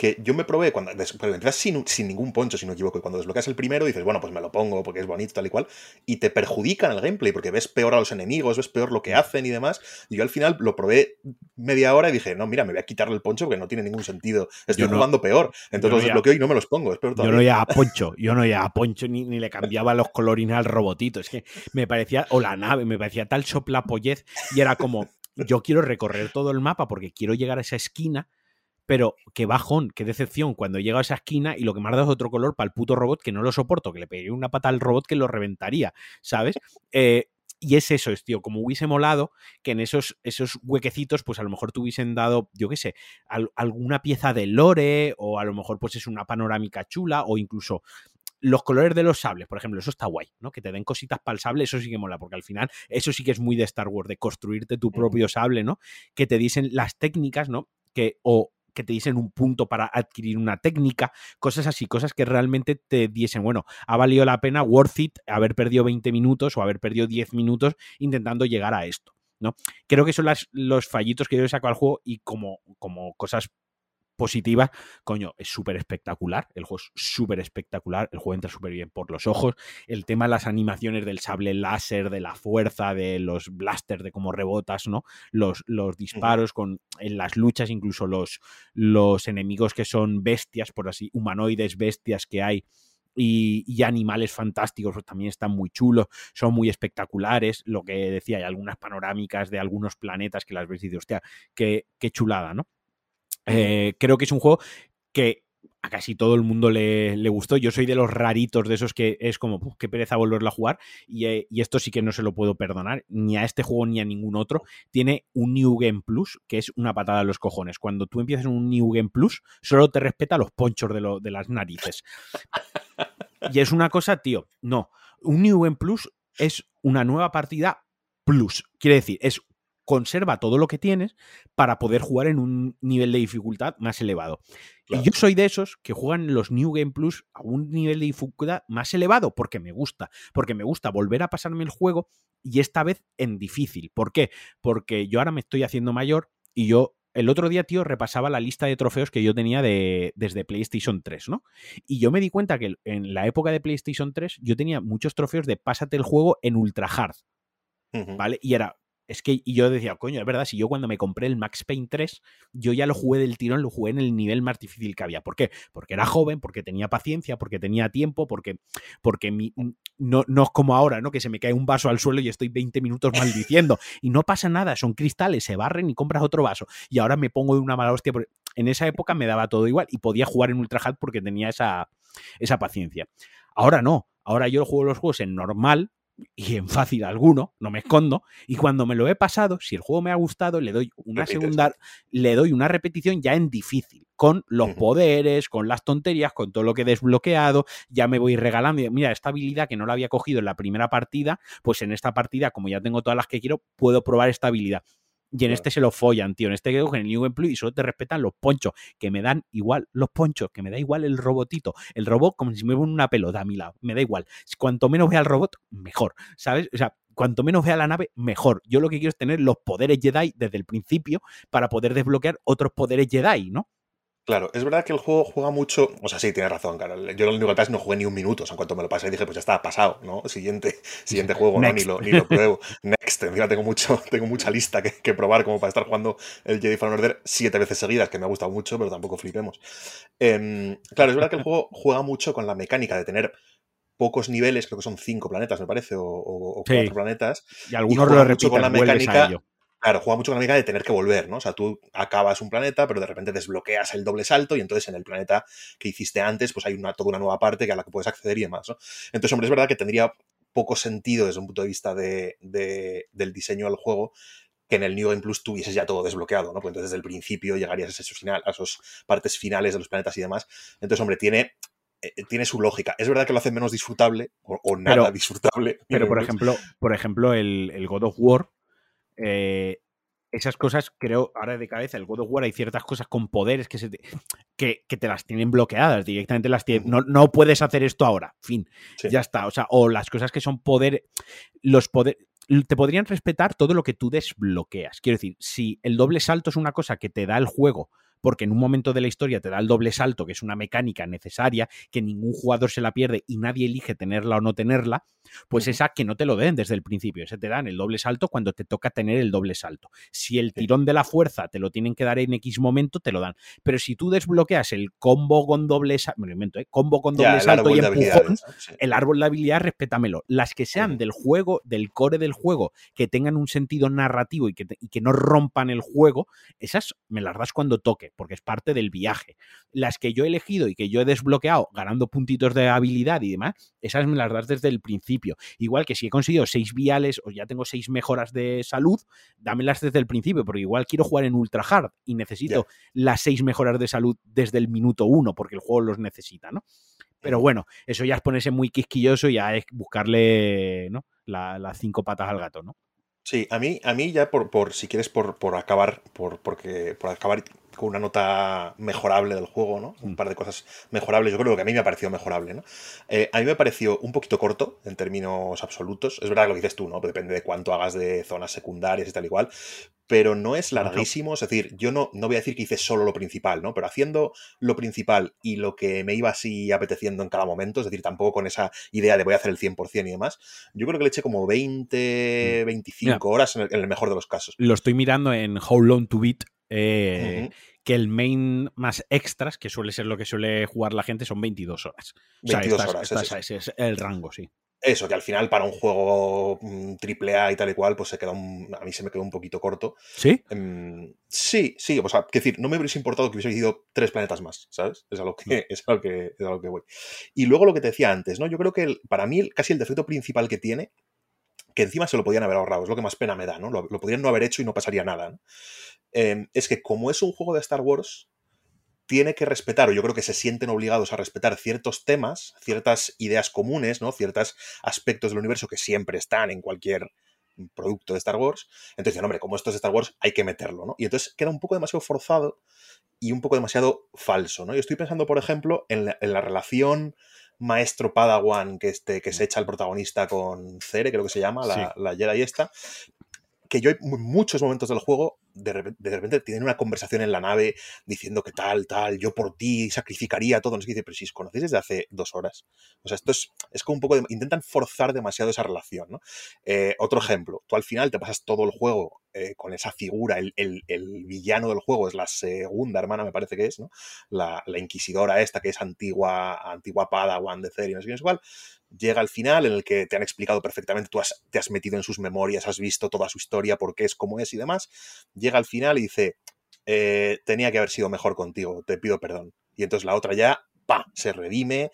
que yo me probé cuando entras sin, sin, ningún poncho, si no me equivoco, y cuando desbloqueas el primero dices, bueno, pues me lo pongo porque es bonito, tal y cual, y te perjudican el gameplay porque ves peor a los enemigos, ves peor lo que hacen y demás. Y yo al final lo probé media hora y dije, no, mira, me voy a quitarle el poncho porque no tiene ningún sentido. Estoy jugando peor. Entonces los desbloqueo y no me los pongo. Es peor Yo no iba a poncho, yo no iba a poncho ni, ni le cambiaba los colorines al robotito. Es que me parecía, o la nave, me parecía tal soplapollez y era como, yo quiero recorrer todo el mapa porque quiero llegar a esa esquina pero qué bajón, qué decepción cuando llega a esa esquina y lo que ha dado es otro color para el puto robot que no lo soporto, que le pegué una pata al robot que lo reventaría, ¿sabes? Eh, y es eso, es, tío, como hubiese molado que en esos, esos huequecitos, pues a lo mejor te hubiesen dado, yo qué sé, alguna pieza de lore, o a lo mejor pues es una panorámica chula, o incluso los colores de los sables, por ejemplo, eso está guay, ¿no? Que te den cositas para el sable, eso sí que mola, porque al final eso sí que es muy de Star Wars, de construirte tu propio sable, ¿no? Que te dicen las técnicas, ¿no? Que o que te diesen un punto para adquirir una técnica, cosas así, cosas que realmente te diesen, bueno, ha valido la pena, worth it, haber perdido 20 minutos o haber perdido 10 minutos intentando llegar a esto. ¿no? Creo que son las, los fallitos que yo he sacado al juego y como, como cosas positiva, coño, es súper espectacular, el juego es súper espectacular, el juego entra súper bien por los ojos, el tema de las animaciones del sable láser, de la fuerza, de los blasters, de cómo rebotas, ¿no? Los, los disparos con, en las luchas, incluso los, los enemigos que son bestias, por así, humanoides bestias que hay, y, animales fantásticos pues también están muy chulos, son muy espectaculares. Lo que decía, hay algunas panorámicas de algunos planetas que las ves y dices, hostia, qué, qué chulada, ¿no? Eh, creo que es un juego que a casi todo el mundo le, gustó. Yo soy de los raritos de esos que es como, qué pereza volverlo a jugar. Eh, y, esto sí que no se lo puedo perdonar, ni a este juego ni a ningún otro. Tiene un New Game Plus, que es una patada a los cojones. Cuando tú empiezas un New Game Plus, solo te respeta los ponchos de, de las narices. y es una cosa, tío, no. Un New Game Plus es una nueva partida Plus. Quiere decir, es conserva todo lo que tienes para poder jugar en un nivel de dificultad más elevado. Y yo soy de esos que juegan los New Game Plus a un nivel de dificultad más elevado porque me gusta, porque me gusta volver a pasarme el juego y esta vez en difícil. ¿Por qué? Porque yo ahora me estoy haciendo mayor y yo el otro día, tío, repasaba la lista de trofeos que yo tenía de, desde PlayStation 3, ¿no? Y yo me di cuenta que en la época de PlayStation 3 yo tenía muchos trofeos de pásate el juego en ultra hard, ¿vale? Y era es que y yo decía, coño, es verdad, si yo cuando me compré el Max Payne 3, yo ya lo jugué del tirón, lo jugué en el nivel más difícil que había. ¿Por qué? Porque era joven, porque tenía paciencia, porque tenía tiempo, porque, porque mi, no, no es como ahora, ¿no? Que se me cae un vaso al suelo y estoy 20 minutos maldiciendo. y no pasa nada, son cristales, se barren y compras otro vaso. Y ahora me pongo de una mala hostia. En esa época me daba todo igual y podía jugar en Ultra Hard porque tenía esa, esa paciencia. Ahora no, ahora yo juego los juegos en normal, y en fácil alguno, no me escondo, y cuando me lo he pasado, si el juego me ha gustado, le doy una segunda, le doy una repetición ya en difícil, con los poderes, con las tonterías, con todo lo que he desbloqueado, ya me voy regalando, mira, esta habilidad que no la había cogido en la primera partida, pues en esta partida, como ya tengo todas las que quiero, puedo probar esta habilidad. Y en este se lo follan, tío. En este que en el New Game Plus y solo te respetan los ponchos, que me dan igual los ponchos, que me da igual el robotito. El robot como si me ponen una pelota a mi lado. Me da igual. Cuanto menos vea el robot, mejor. ¿Sabes? O sea, cuanto menos vea la nave, mejor. Yo lo que quiero es tener los poderes Jedi desde el principio para poder desbloquear otros poderes Jedi, ¿no? Claro, es verdad que el juego juega mucho. O sea, sí, tienes razón, claro. Yo lo único que pasa no jugué ni un minuto. O sea, en cuanto me lo pasé, dije, pues ya está, pasado, ¿no? Siguiente, siguiente juego, ¿no? Ni lo, ni lo pruebo. Next. Encima tengo, mucho, tengo mucha lista que, probar como para estar jugando el Jedi Fallen Order siete veces seguidas, que me ha gustado mucho, pero tampoco flipemos. Em, claro, es verdad que el juego juega mucho con la mecánica de tener pocos niveles, creo que son cinco planetas, me parece, o, cuatro planetas. Y algunos lo repiten, con la mecánica. Claro, juega mucho con la mecánica de tener que volver, ¿no? O sea, tú acabas un planeta, pero de repente desbloqueas el doble salto y entonces en el planeta que hiciste antes, pues hay una, toda una nueva parte a la que puedes acceder y demás, ¿no? Entonces, hombre, es verdad que tendría poco sentido desde un punto de vista de, del diseño del juego que en el New Game Plus tuvieses ya todo desbloqueado, ¿no? Pues entonces desde el principio llegarías a esos, final, a esos partes finales de los planetas y demás. Entonces, hombre, tiene, eh, tiene su lógica. Es verdad que lo hace menos disfrutable o, nada disfrutable. Pero, por ejemplo, por ejemplo el, el God of War eh, esas cosas, creo, ahora de cabeza, el God of War hay ciertas cosas con poderes que, se te, que, te las tienen bloqueadas, directamente las tienen, no, no puedes hacer esto ahora, fin, ya está, o sea, o las cosas que son poder, los poderes, te podrían respetar todo lo que tú desbloqueas, quiero decir, si el doble salto es una cosa que te da el juego porque en un momento de la historia te da el doble salto, que es una mecánica necesaria, que ningún jugador se la pierde y nadie elige tenerla o no tenerla, pues esa que no te lo den desde el principio, ese te dan el doble salto cuando te toca tener el doble salto. Si el tirón de la fuerza te lo tienen que dar en X momento, te lo dan. Pero si tú desbloqueas el combo con doble salto, ¿eh? combo con doble salto y empujón, el árbol de habilidad, respétamelo. Las que sean del juego, del core del juego, que tengan un sentido narrativo y que, y que no rompan el juego, esas me las das cuando toque porque es parte del viaje. Las que yo he elegido y que yo he desbloqueado ganando puntitos de habilidad y demás, esas me las das desde el principio. Igual que si he conseguido seis viales o ya tengo seis mejoras de salud, dámelas desde el principio, porque igual quiero jugar en ultra hard y necesito las seis mejoras de salud desde el minuto uno, porque el juego los necesita, ¿no? Pero bueno, eso ya es ponerse muy quisquilloso y ya es buscarle ¿no? las cinco patas al gato, ¿no? Sí, a mí, a mí ya por, por si quieres, por, por acabar, por, porque, por acabar con una nota mejorable del juego, ¿no? Un mm. par de cosas mejorables. Yo creo que a mí me ha parecido mejorable, ¿no? Eh, a mí me ha parecido un poquito corto en términos absolutos. Es verdad que lo dices tú, ¿no? Depende de cuánto hagas de zonas secundarias y tal igual. Pero no es larguísimo. Es decir, yo no, no voy a decir que hice solo lo principal, ¿no? Pero haciendo lo principal y lo que me iba así apeteciendo en cada momento, es decir, tampoco con esa idea de voy a hacer el 100% y demás, yo creo que le eché como 20, 25 mm. horas en el, mejor de los casos. Lo estoy mirando en How Long to Beat. Eh, que el main más extras, que suele ser lo que suele jugar la gente, son 22 horas. 22 horas. ese es el rango, sí. Eso, que al final para un juego mm, triple A y tal y cual, pues se queda un, a mí se me quedó un poquito corto. ¿Sí? Em, sí, sí, o sea, decir, no me hubiese importado que hubiese ido tres planetas más, ¿sabes? Es a lo que, es a lo que, es a lo que voy. Y luego lo que te decía antes, ¿no? Yo creo que para mí casi el defecto principal que tiene, que encima se lo podían haber ahorrado, es lo que más pena me da, ¿no? Lo, podrían no haber hecho y no pasaría nada, ¿no? Em, es que como es un juego de Star Wars, tiene que respetar, o yo creo que se sienten obligados a respetar ciertos temas, ciertas ideas comunes, ¿no? Ciertos aspectos del universo que siempre están en cualquier producto de Star Wars. Entonces dicen, hombre, como esto es Star Wars, hay que meterlo, ¿no? Y entonces queda un poco demasiado forzado y un poco demasiado falso, ¿no? Yo estoy pensando, por ejemplo, en la, relación maestro Padawan que, este, que se echa el protagonista con Cere, creo que se llama, la, la Jedi esta, que yo hay muchos momentos del juego de repente, tienen una conversación en la nave diciendo que tal, tal, yo por ti sacrificaría todo. No sé qué dice, pero si os conocéis desde hace dos horas. O sea, esto es, es como un poco de, intentan forzar demasiado esa relación, ¿no? Eh, otro ejemplo, tú al final te pasas todo el juego eh, con esa figura, el, villano del juego es la segunda hermana, me parece que es, ¿no? La, inquisidora esta que es antigua, antigua Padawan de y no sé qué es igual llega al final en el que te han explicado perfectamente, tú te has metido en sus memorias, has visto toda su historia, por qué es como es y demás, llega al final y dice, eh, tenía que haber sido mejor contigo, te pido perdón. Y entonces la otra ya, pa, se redime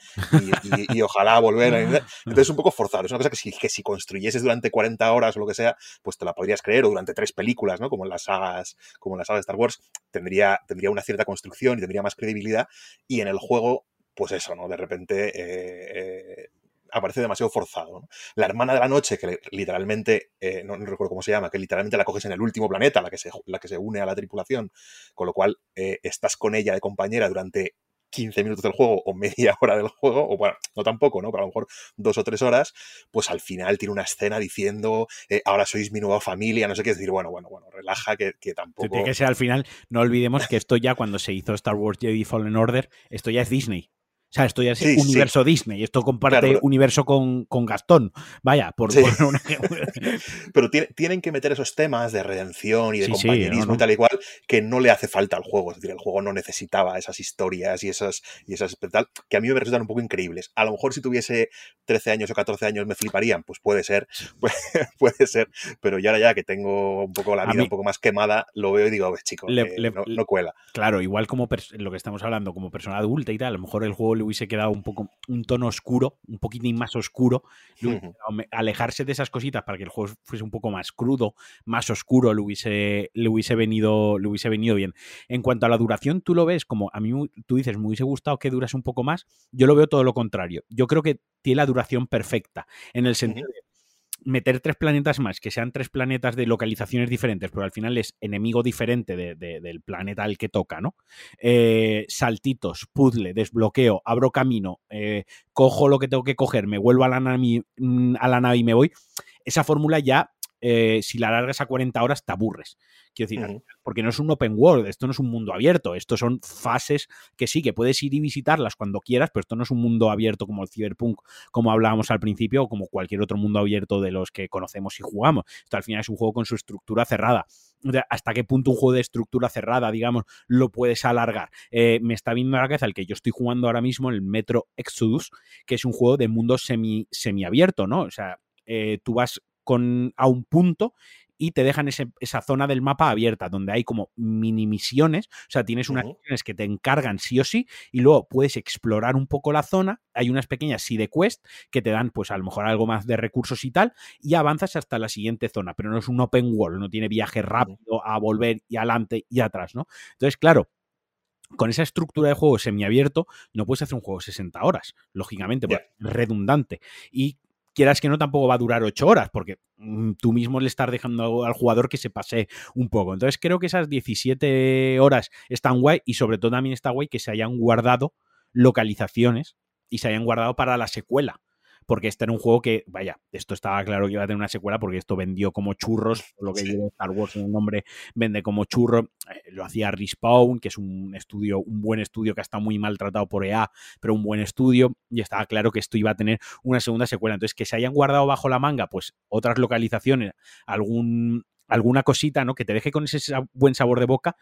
y, ojalá volver a... Entonces es un poco forzado, es una cosa que si, que si construyeses durante 40 horas o lo que sea, pues te la podrías creer, o durante tres películas, ¿no? Como en las sagas, como en las sagas de Star Wars, tendría, tendría una cierta construcción y tendría más credibilidad, y en el juego pues eso, ¿no? De repente eh, eh, aparece demasiado forzado. La hermana de la noche, que literalmente, eh, no, recuerdo cómo se llama, que literalmente la coges en el último planeta, la que se, la que se une a la tripulación, con lo cual eh, estás con ella de compañera durante 15 minutos del juego o media hora del juego, o bueno, no tampoco, ¿no? Pero a lo mejor dos o tres horas, pues al final tiene una escena diciendo, eh, ahora sois mi nueva familia, no sé qué, es decir, bueno, bueno, bueno, relaja que, que tampoco... Tiene que ser al final, no olvidemos que esto ya cuando se hizo Star Wars Jedi Fallen Order, esto ya es Disney. Sea, esto ya es universo Disney, esto comparte universo con, Gastón. Vaya, por, Pero tienen que meter esos temas de redención y de compañerismo y tal y cual que no le hace falta al juego. Es decir, el juego no necesitaba esas historias y esas, y esas tal, que a mí me resultan un poco increíbles. A lo mejor si tuviese 13 años o 14 años me fliparían, pues puede ser, puede, ser, pero ya ahora ya que tengo un poco la vida un poco más quemada, lo veo y digo, chico, no, cuela. Claro, igual como lo que estamos hablando, como persona adulta y tal, a lo mejor el juego le hubiese quedado un poco un tono oscuro, un poquitín más oscuro, alejarse de esas cositas para que el juego fuese un poco más crudo, más oscuro, le hubiese, le hubiese venido, le hubiese venido bien. En cuanto a la duración, tú lo ves como a mí tú dices, me hubiese gustado que durase un poco más. Yo lo veo todo lo contrario. Yo creo que tiene la duración perfecta, en el sentido de meter tres planetas más, que sean tres planetas de localizaciones diferentes, pero al final es enemigo diferente del planeta al que toca, ¿no? Eh, saltitos, puzzle, desbloqueo, abro camino, eh, cojo lo que tengo que coger, me vuelvo a la mm, a la nave y me voy. Esa fórmula ya eh, si la largas a 40 horas te aburres. Quiero decir, porque no es un open world, esto no es un mundo abierto, esto son fases que sí, que puedes ir y visitarlas cuando quieras, pero esto no es un mundo abierto como el Cyberpunk, como hablábamos al principio, o como cualquier otro mundo abierto de los que conocemos y jugamos. Esto al final es un juego con su estructura cerrada. ¿Hasta qué punto un juego de estructura cerrada, digamos, lo puedes alargar? Eh, me está viendo a la cabeza el que yo estoy jugando ahora mismo, el Metro Exodus, que es un juego de mundo semi, semiabierto, ¿no? O sea, eh, tú vas con, a un punto y te dejan esa zona del mapa abierta, donde hay como mini misiones, o sea, tienes unas misiones que te encargan sí o sí, y luego puedes explorar un poco la zona, hay unas pequeñas side quest que te dan pues a lo mejor algo más de recursos y tal, y avanzas hasta la siguiente zona, pero no es un open world, no tiene viaje rápido a volver y adelante y atrás, ¿no? Entonces, claro, con esa estructura de juego semiabierto, no puedes hacer un juego 60 horas, lógicamente, porque es redundante. Y quieras que no, tampoco va a durar ocho horas, porque mm, tú mismo le estás dejando al jugador que se pase un poco. Entonces creo que esas 17 horas están guay y sobre todo también está guay que se hayan guardado localizaciones y se hayan guardado para la secuela porque este era un juego que, vaya, esto estaba claro que iba a tener una secuela porque esto vendió como churros, lo que lleva Star Wars en el nombre vende como churro, eh, lo hacía Respawn, que es un estudio, un buen estudio que ha estado muy maltratado por EA, pero un buen estudio, y estaba claro que esto iba a tener una segunda secuela. Entonces, que se hayan guardado bajo la manga, pues otras localizaciones, algún, alguna cosita, ¿no? Que te deje con ese buen sabor de boca,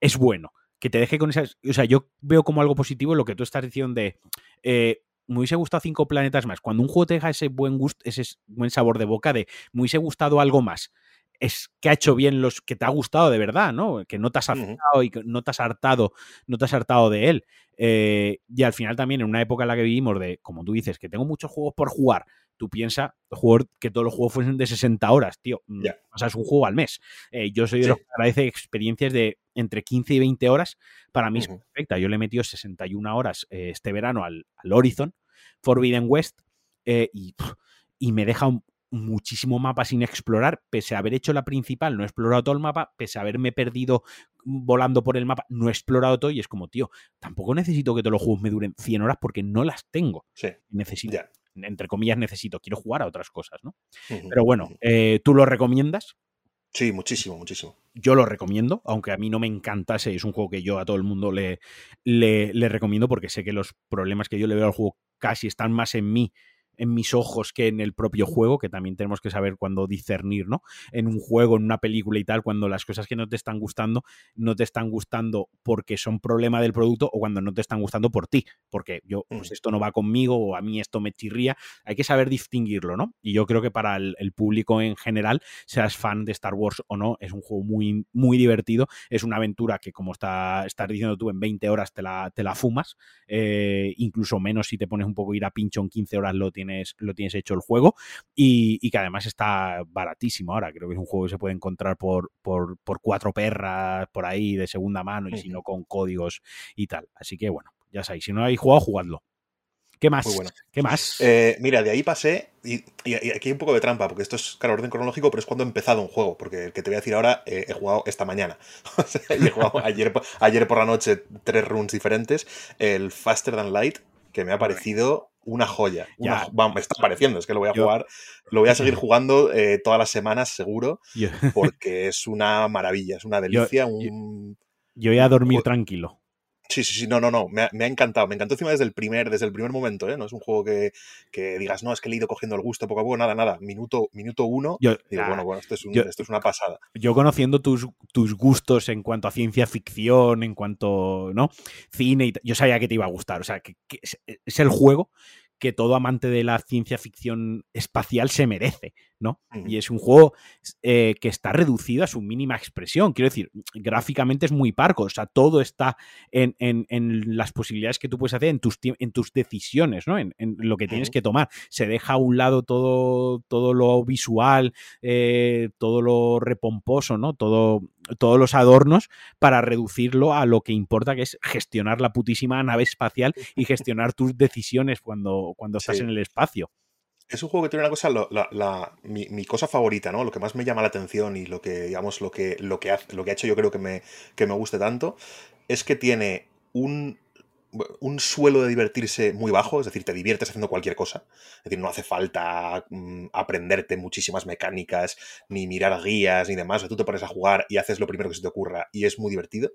es bueno que te deje con esas. O sea, yo veo como algo positivo lo que tú estás diciendo de. Eh, me hubiese gustado cinco planetas más. Cuando un juego te deja ese buen gusto, ese buen sabor de boca de me hubiese gustado algo más, es que ha hecho bien los que te ha gustado de verdad, ¿no? Que no te has hartado y que no te has hartado, no te has hartado de él. Eh, y al final también en una época en la que vivimos de, como tú dices, que tengo muchos juegos por jugar, tú piensas que todos los juegos fuesen de 60 horas, tío. Mm, o sea, es un juego al mes. Eh, yo soy de los que agradece experiencias de entre 15 y 20 horas. Para mí es perfecta. Yo le he metido 61 horas eh, este verano al, Horizon, Forbidden West, y, y, me deja un, muchísimo mapa sin explorar, pese a haber hecho la principal, no he explorado todo el mapa, pese a haberme perdido volando por el mapa, no he explorado todo y es como, tío, tampoco necesito que todos los juegos me duren 100 horas porque no las tengo. Sí. Necesito, entre comillas, necesito, quiero jugar a otras cosas, ¿no? Pero bueno, eh, ¿tú lo recomiendas? Sí, muchísimo, muchísimo. Yo lo recomiendo, aunque a mí no me encantase, es un juego que yo a todo el mundo le, le, le recomiendo porque sé que los problemas que yo le veo al juego casi están más en mí en mis ojos que en el propio juego, que también tenemos que saber cuándo discernir, ¿no? En un juego, en una película y tal, cuando las cosas que no te están gustando, no te están gustando porque son problema del producto o cuando no te están gustando por ti, porque yo, pues mm. esto no va conmigo o a mí esto me chirría, hay que saber distinguirlo, ¿no? Y yo creo que para el, público en general, seas fan de Star Wars o no, es un juego muy, muy divertido, es una aventura que como está, estás diciendo tú, en 20 horas te la, te la fumas, eh, incluso menos si te pones un poco ir a pincho en 15 horas lo tienes lo tienes hecho el juego y, que además está baratísimo ahora. Creo que es un juego que se puede encontrar por, por, cuatro perras por ahí de segunda mano y si no con códigos y tal. Así que bueno, ya sabéis, si no habéis jugado, jugadlo. ¿Qué más? ¿Qué más? Eh, mira, de ahí pasé, y, aquí hay un poco de trampa, porque esto es, claro, orden cronológico, pero es cuando he empezado un juego, porque el que te voy a decir ahora eh, he jugado esta mañana. he jugado ayer, ayer por la noche tres runs diferentes, el Faster Than Light, que me ha parecido una joya. me está pareciendo, es que lo voy a jugar, lo voy a seguir jugando eh, todas las semanas seguro, porque es una maravilla, es una delicia. Yo, voy a dormir tranquilo. Sí, sí, sí, no, no, no, me ha, encantado, me encantó encima desde el primer, desde el primer momento, ¿eh? No es un juego que, digas, no, es que le he ido cogiendo el gusto poco a poco, nada, nada, minuto, minuto uno, digo, ah, bueno, bueno, esto es, una pasada. Yo conociendo tus, tus gustos en cuanto a ciencia ficción, en cuanto, ¿no? Cine, y yo sabía que te iba a gustar, o sea, que es el juego que todo amante de la ciencia ficción espacial se merece, ¿no? Y es un juego eh, que está reducido a su mínima expresión. Quiero decir, gráficamente es muy parco, o sea, todo está en, las posibilidades que tú puedes hacer, en tus, en tus decisiones, ¿no? En, lo que tienes que tomar. Se deja a un lado todo, todo lo visual, eh, todo lo repomposo, ¿no? Todo, todos los adornos para reducirlo a lo que importa, que es gestionar la putísima nave espacial y gestionar tus decisiones cuando, cuando estás en el espacio es un juego que tiene una cosa, mi, cosa favorita, ¿no? Lo que más me llama la atención y lo que, digamos, lo que, lo que, ha, lo que ha hecho yo creo que me, que me guste tanto, es que tiene un, un suelo de divertirse muy bajo, es decir, te diviertes haciendo cualquier cosa. Es decir, no hace falta mm, aprenderte muchísimas mecánicas, ni mirar guías, ni demás. O tú te pones a jugar y haces lo primero que se te ocurra y es muy divertido.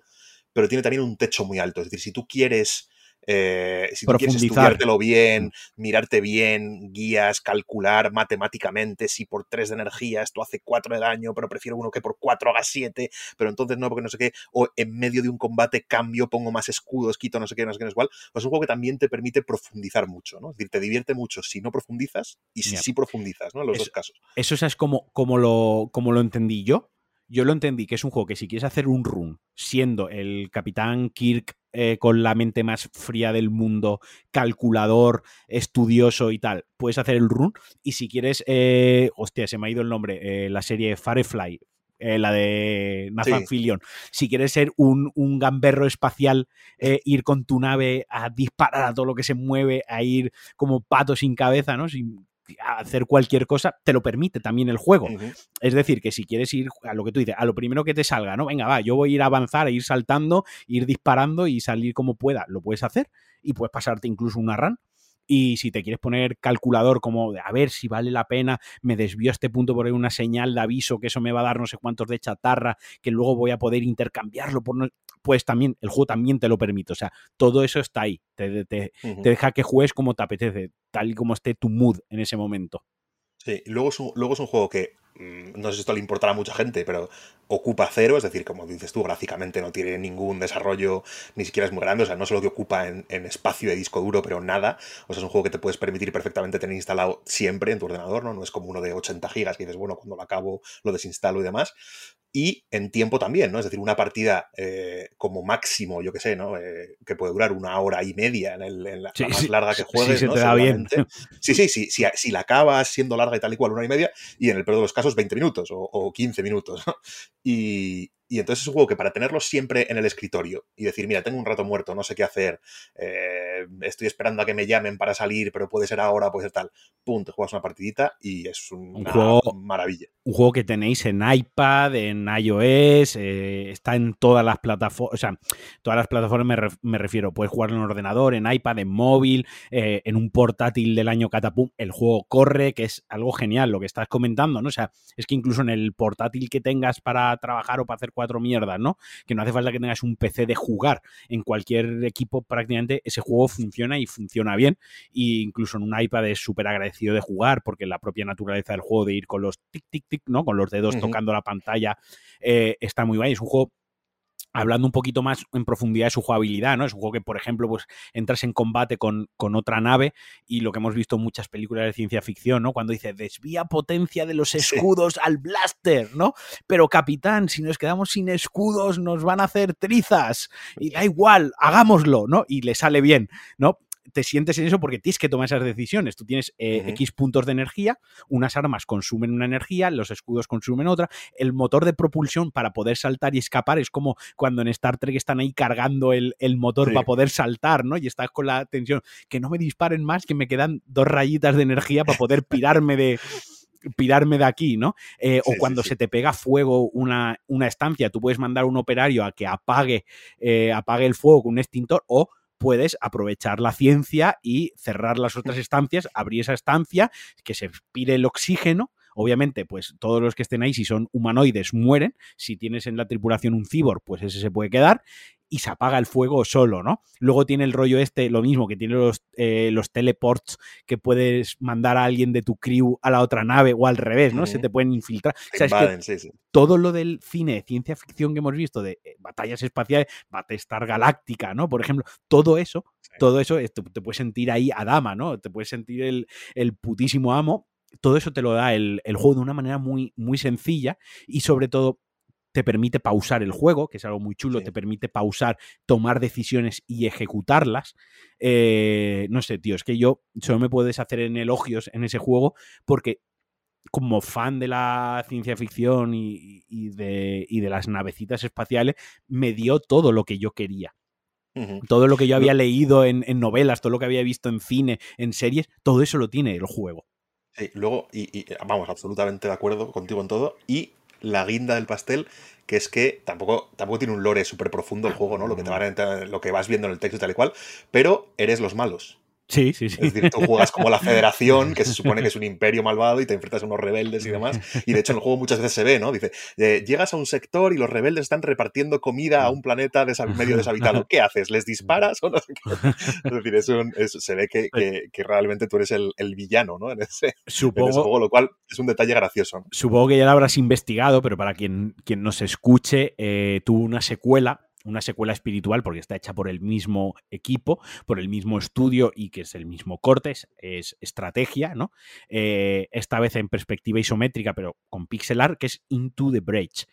Pero tiene también un techo muy alto. Es decir, si tú quieres eh, si tú quieres estudiártelo bien, mm. mirarte bien, guías, calcular matemáticamente si por 3 de energía esto hace 4 de daño, pero prefiero uno que por 4 haga 7, pero entonces no, porque no sé qué, o en medio de un combate cambio, pongo más escudos, quito no sé qué, no sé qué, no sé cuál, pues es un juego que también te permite profundizar mucho, ¿no? Es decir, te divierte mucho si no profundizas y si sí profundizas, ¿no? En los dos casos. Eso es como, como, lo, como lo entendí yo. Yo lo entendí que es un juego que si quieres hacer un run siendo el capitán Kirk eh, con la mente más fría del mundo, calculador, estudioso y tal, puedes hacer el run. Y si quieres, eh, hostia, se me ha ido el nombre, eh, la serie Firefly, la de Nathan Fillion. Si quieres ser un, un gamberro espacial, ir con tu nave a disparar a todo lo que se mueve, a ir como pato sin cabeza, ¿no? Sin, hacer cualquier cosa, te lo permite también el juego. Es decir, que si quieres ir a lo que tú dices, a lo primero que te salga, ¿no? Venga, va, yo voy a ir a avanzar, a ir saltando, ir disparando y salir como pueda, lo puedes hacer y puedes pasarte incluso una run. Y si te quieres poner calculador como de a ver si vale la pena, me desvío a este punto por una señal de aviso que eso me va a dar no sé cuántos de chatarra, que luego voy a poder intercambiarlo por no pues también el juego también te lo permite. O sea, todo eso está ahí. Te, deja que juegues como te apetece, tal y como esté tu mood en ese momento. Sí, luego es un, luego es un juego que mm, no sé si esto le importará a mucha gente, pero ocupa cero, es decir, como dices tú, gráficamente no tiene ningún desarrollo, ni siquiera es muy grande, o sea, no solo que ocupa en, espacio de disco duro, pero nada, o sea, es un juego que te puedes permitir perfectamente tener instalado siempre en tu ordenador, ¿no? No es como uno de 80 gigas que dices, bueno, cuando lo acabo lo desinstalo y demás, y en tiempo también, ¿no? Es decir, una partida eh, como máximo, yo que sé, ¿no? Eh, que puede durar una hora y media en, la, más larga que juegues, sí, ¿no? Da bien. Sí, sí, sí, si la acabas siendo larga y tal y cual, una hora y media, y en el peor de los casos 20 minutos o, o 15 minutos, ¿no? Y, Y entonces es un juego que para tenerlo siempre en el escritorio y decir, mira, tengo un rato muerto, no sé qué hacer, eh, estoy esperando a que me llamen para salir, pero puede ser ahora, puede ser tal, pum, te juegas una partidita y es una un juego, maravilla. Un juego que tenéis en iPad, en iOS, eh, está en todas las plataformas, o sea, todas las plataformas me, refiero, puedes jugarlo en ordenador, en iPad, en móvil, eh, en un portátil del año Catapum, el juego corre, que es algo genial lo que estás comentando, ¿no? O sea, es que incluso en el portátil que tengas para trabajar o para hacer cuatro mierdas, ¿no? Que no hace falta que tengas un PC de jugar en cualquier equipo prácticamente, ese juego funciona y funciona bien, e incluso en un iPad es súper agradecido de jugar porque la propia naturaleza del juego de ir con los tic, tic, tic, ¿no? Con los dedos tocando la pantalla eh, está muy bien, es un juego hablando un poquito más en profundidad de su jugabilidad, ¿no? Es un juego que, por ejemplo, pues entras en combate con, con, otra nave y lo que hemos visto en muchas películas de ciencia ficción, ¿no? Cuando dice, desvía potencia de los escudos al blaster, ¿no? Pero capitán, si nos quedamos sin escudos nos van a hacer trizas y da igual, hagámoslo, ¿no? Y le sale bien, ¿no? Te sientes en eso porque tienes que tomar esas decisiones. Tú tienes eh, X puntos de energía, unas armas consumen una energía, los escudos consumen otra. El motor de propulsión para poder saltar y escapar es como cuando en Star Trek están ahí cargando el, motor para poder saltar, ¿no? Y estás con la tensión, que no me disparen más, que me quedan dos rayitas de energía para poder pirarme de pirarme de aquí, ¿no? Eh, o cuando se te pega fuego una, una, estancia, tú puedes mandar a un operario a que apague, eh, apague el fuego con un extintor o puedes aprovechar la ciencia y cerrar las otras estancias, abrir esa estancia, que se expire el oxígeno. Obviamente, pues todos los que estén ahí, si son humanoides, mueren. Si tienes en la tripulación un cibor, pues ese se puede quedar y se apaga el fuego solo, ¿no? Luego tiene el rollo este, lo mismo, que tiene los, eh, los teleports que puedes mandar a alguien de tu crew a la otra nave o al revés, ¿no? Se te pueden infiltrar. Todo lo del cine de ciencia ficción que hemos visto, de eh, batallas espaciales, Battlestar Galáctica, ¿no? Por ejemplo, todo eso, todo eso, te, te, puedes sentir ahí a dama, ¿no? Te puedes sentir el, el putísimo amo. Todo eso te lo da el, el juego de una manera muy, muy sencilla y sobre todo te permite pausar el juego, que es algo muy chulo, te permite pausar, tomar decisiones y ejecutarlas. Eh, no sé, tío, es que yo solo me puedes hacer en elogios en ese juego porque como fan de la ciencia ficción y, de, de, las navecitas espaciales, me dio todo lo que yo quería. Todo lo que yo había leído en, novelas, todo lo que había visto en cine, en series, todo eso lo tiene el juego. Sí, luego, y, vamos, absolutamente de acuerdo contigo en todo. Y la guinda del pastel, que es que tampoco, tampoco tiene un lore súper profundo el juego, ¿no? Lo que, te van a, lo que vas viendo en el texto y tal y cual, pero eres los malos. Sí, sí, sí. Es decir, tú juegas como la federación, que se supone que es un imperio malvado y te enfrentas a unos rebeldes y demás. Y de hecho en el juego muchas veces se ve, ¿no? Dice, eh, llegas a un sector y los rebeldes están repartiendo comida a un planeta medio deshabitado. ¿Qué haces? ¿Les disparas o no sé qué? Es decir, se ve que, realmente tú eres el, villano, ¿no? En ese, juego, lo cual es un detalle gracioso. Supongo que ya lo habrás investigado, pero para quien, quien nos escuche, eh, tuvo una secuela una secuela espiritual porque está hecha por el mismo equipo, por el mismo estudio y que es el mismo corte, es, estrategia, ¿no? Eh, esta vez en perspectiva isométrica, pero con pixel art, que es Into the Breach,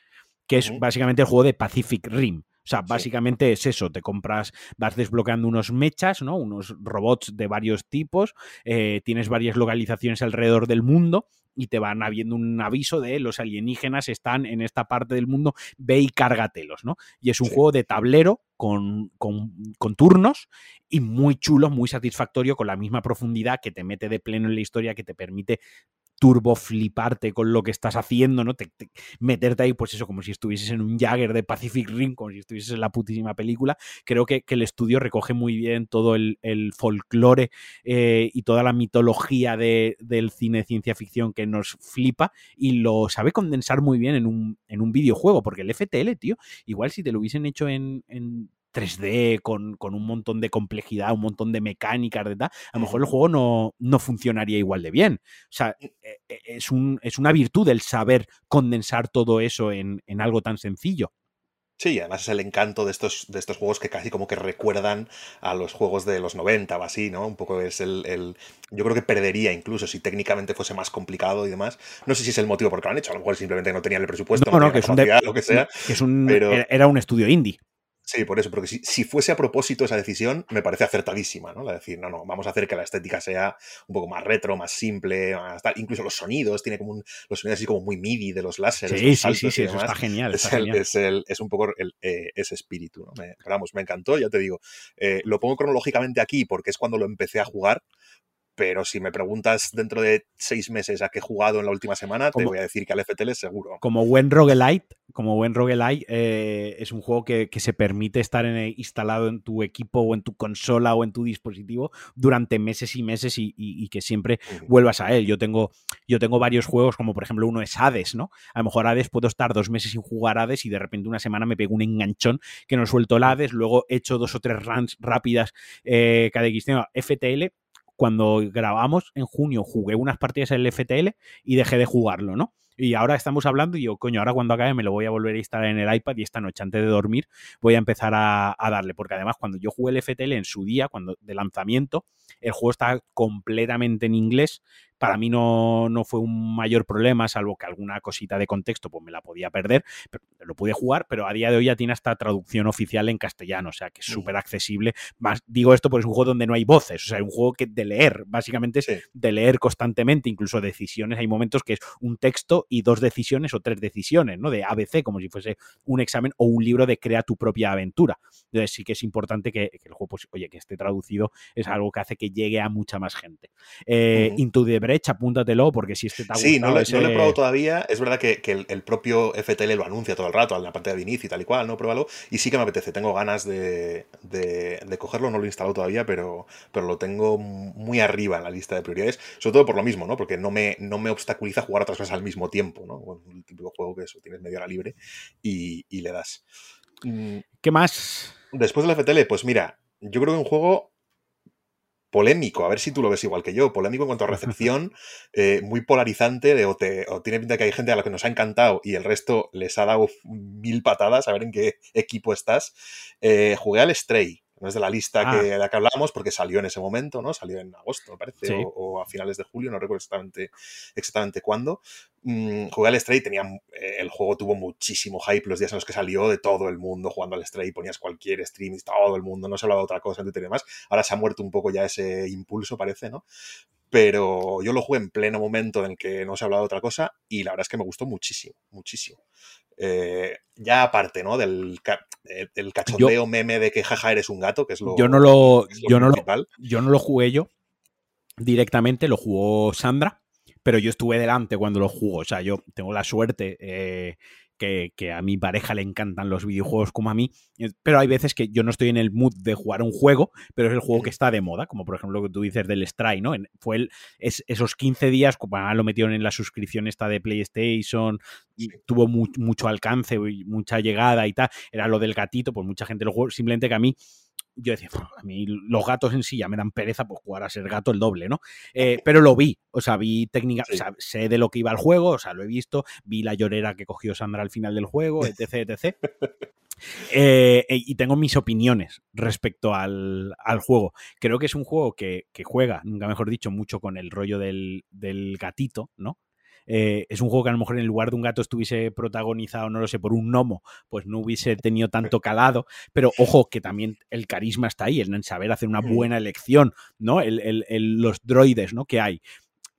que es básicamente el juego de Pacific Rim. O sea, básicamente es eso, te compras, vas desbloqueando unos mechas, ¿no? Unos robots de varios tipos, eh, tienes varias localizaciones alrededor del mundo y te van habiendo un aviso de los alienígenas están en esta parte del mundo, ve y cárgatelos, ¿no? Y es un juego de tablero con, con, con, turnos y muy chulo, muy satisfactorio, con la misma profundidad que te mete de pleno en la historia, que te permite turbo fliparte con lo que estás haciendo, ¿no? Te, meterte ahí, pues eso, como si estuvieses en un Jagger de Pacific Rim, como si estuvieses en la putísima película. Creo que, el estudio recoge muy bien todo el, folclore eh, y toda la mitología del cine de ciencia ficción que nos flipa y lo sabe condensar muy bien en un, en un videojuego, porque el FTL, tío, igual si te lo hubiesen hecho en 3D, con, un montón de complejidad, un montón de mecánicas, de tal, a lo mejor el juego no, no funcionaría igual de bien. O sea, e, e, es, un, es una virtud el saber condensar todo eso en, algo tan sencillo. Sí, además es el encanto de estos, de estos juegos que casi como que recuerdan a los juegos de los 90 o así, ¿no? Un poco es el, Yo creo que perdería incluso si técnicamente fuese más complicado y demás. No sé si es el motivo por qué lo han hecho, a lo mejor simplemente no tenían el presupuesto, no, no, que es un lo que sea. era un estudio indie. Sí, por eso, porque si, fuese a propósito esa decisión, me parece acertadísima, ¿no? La de decir, no, no, vamos a hacer que la estética sea un poco más retro, más simple, más tal. incluso los sonidos, tiene como un, los sonidos así como muy MIDI de los láseres. Sí, sí, sí, sí, eso está genial. Es, el, es, un poco eh, ese espíritu, ¿no? Me, vamos, me encantó, ya te digo. Eh, lo pongo cronológicamente aquí porque es cuando lo empecé a jugar, pero si me preguntas dentro de seis meses a qué he jugado en la última semana, te voy a decir que al FTL seguro. Como buen roguelite, como buen roguelite, eh, es un juego que, se permite estar instalado en tu equipo o en tu consola o en tu dispositivo durante meses y meses y, que siempre vuelvas a él. Yo tengo, yo tengo varios juegos, como por ejemplo uno es Hades, ¿no? A lo mejor Hades puedo estar dos meses sin jugar Hades y de repente una semana me pego un enganchón que no suelto el Hades, luego he hecho dos o tres runs rápidas eh, cada X FTL cuando grabamos en junio jugué unas partidas en el FTL y dejé de jugarlo, ¿no? Y ahora estamos hablando y yo, coño, ahora cuando acabe me lo voy a volver a instalar en el iPad y esta noche antes de dormir voy a empezar a, a darle, porque además cuando yo jugué el FTL en su día, cuando de lanzamiento, el juego está completamente en inglés para mí no, no, fue un mayor problema, salvo que alguna cosita de contexto pues me la podía perder, pero lo pude jugar, pero a día de hoy ya tiene hasta traducción oficial en castellano, o sea que es súper accesible. Más, digo esto porque es un juego donde no hay voces, o sea, es un juego que de leer, básicamente es de leer constantemente, incluso decisiones, hay momentos que es un texto y dos decisiones o tres decisiones, ¿no? De ABC, como si fuese un examen o un libro de crea tu propia aventura. Entonces sí que es importante que, el juego, pues, oye, que esté traducido es algo que hace que llegue a mucha más gente. Eh, Into the brecha, apúntatelo, porque si este te Sí, no, lo he probado todavía. Es verdad que, el, propio FTL lo anuncia todo el rato en la pantalla de inicio y tal y cual, ¿no? Pruébalo. Y sí que me apetece, tengo ganas de, cogerlo, no lo he instalado todavía, pero, pero lo tengo muy arriba en la lista de prioridades, sobre todo por lo mismo, ¿no? Porque no me, no me obstaculiza jugar otras cosas al mismo tiempo, ¿no? Un típico juego que eso, tienes media hora libre y, y le das. Mm. ¿Qué más? Después del FTL, pues mira, yo creo que un juego polémico, a ver si tú lo ves igual que yo, polémico en cuanto a recepción, eh, muy polarizante, de, o, tiene pinta que hay gente a la que nos ha encantado y el resto les ha dado mil patadas a ver en qué equipo estás. Eh, jugué al Stray, no es de la lista que, ah. de la que hablamos porque salió en ese momento, ¿no? Salió en agosto, me parece, o, a finales de julio, no recuerdo exactamente, exactamente cuándo. Mm, jugué al Stray, tenía, eh, el juego tuvo muchísimo hype los días en los que salió de todo el mundo jugando al Stray, ponías cualquier stream y todo el mundo, no se hablaba de otra cosa en Twitter y demás. Ahora se ha muerto un poco ya ese impulso, parece, ¿no? Pero yo lo jugué en pleno momento en el que no se hablaba de otra cosa y la verdad es que me gustó muchísimo, muchísimo. Eh, ya aparte, ¿no? Del, eh, del cachondeo meme de que jaja eres un gato, que es lo Yo no lo, yo no lo, yo no lo jugué yo directamente, lo jugó Sandra, pero yo estuve delante cuando lo jugó. O sea, yo tengo la suerte eh, que, a mi pareja le encantan los videojuegos como a mí, eh, pero hay veces que yo no estoy en el mood de jugar un juego, pero es el juego que está de moda, como por ejemplo lo que tú dices del Stray, ¿no? fue el, es, esos 15 días, como lo metieron en la suscripción esta de PlayStation, y tuvo mucho alcance, mucha llegada y tal, era lo del gatito, pues mucha gente lo jugó, simplemente que a mí yo decía, a mí los gatos en sí ya me dan pereza, pues jugar a ser gato el doble, ¿no? Eh, pero lo vi, o sea, vi técnica, o sea, sé de lo que iba al juego, o sea, lo he visto, vi la llorera que cogió Sandra al final del juego, etc, etc. Eh, y tengo mis opiniones respecto al, juego. Creo que es un juego que, que, juega, nunca mejor dicho, mucho con el rollo del, del gatito, ¿no? Eh, es un juego que a lo mejor en lugar de un gato estuviese protagonizado, no lo sé, por un gnomo, pues no hubiese tenido tanto calado, pero ojo, que también el carisma está ahí, en saber hacer una buena elección, ¿no? los droides, ¿no? Que hay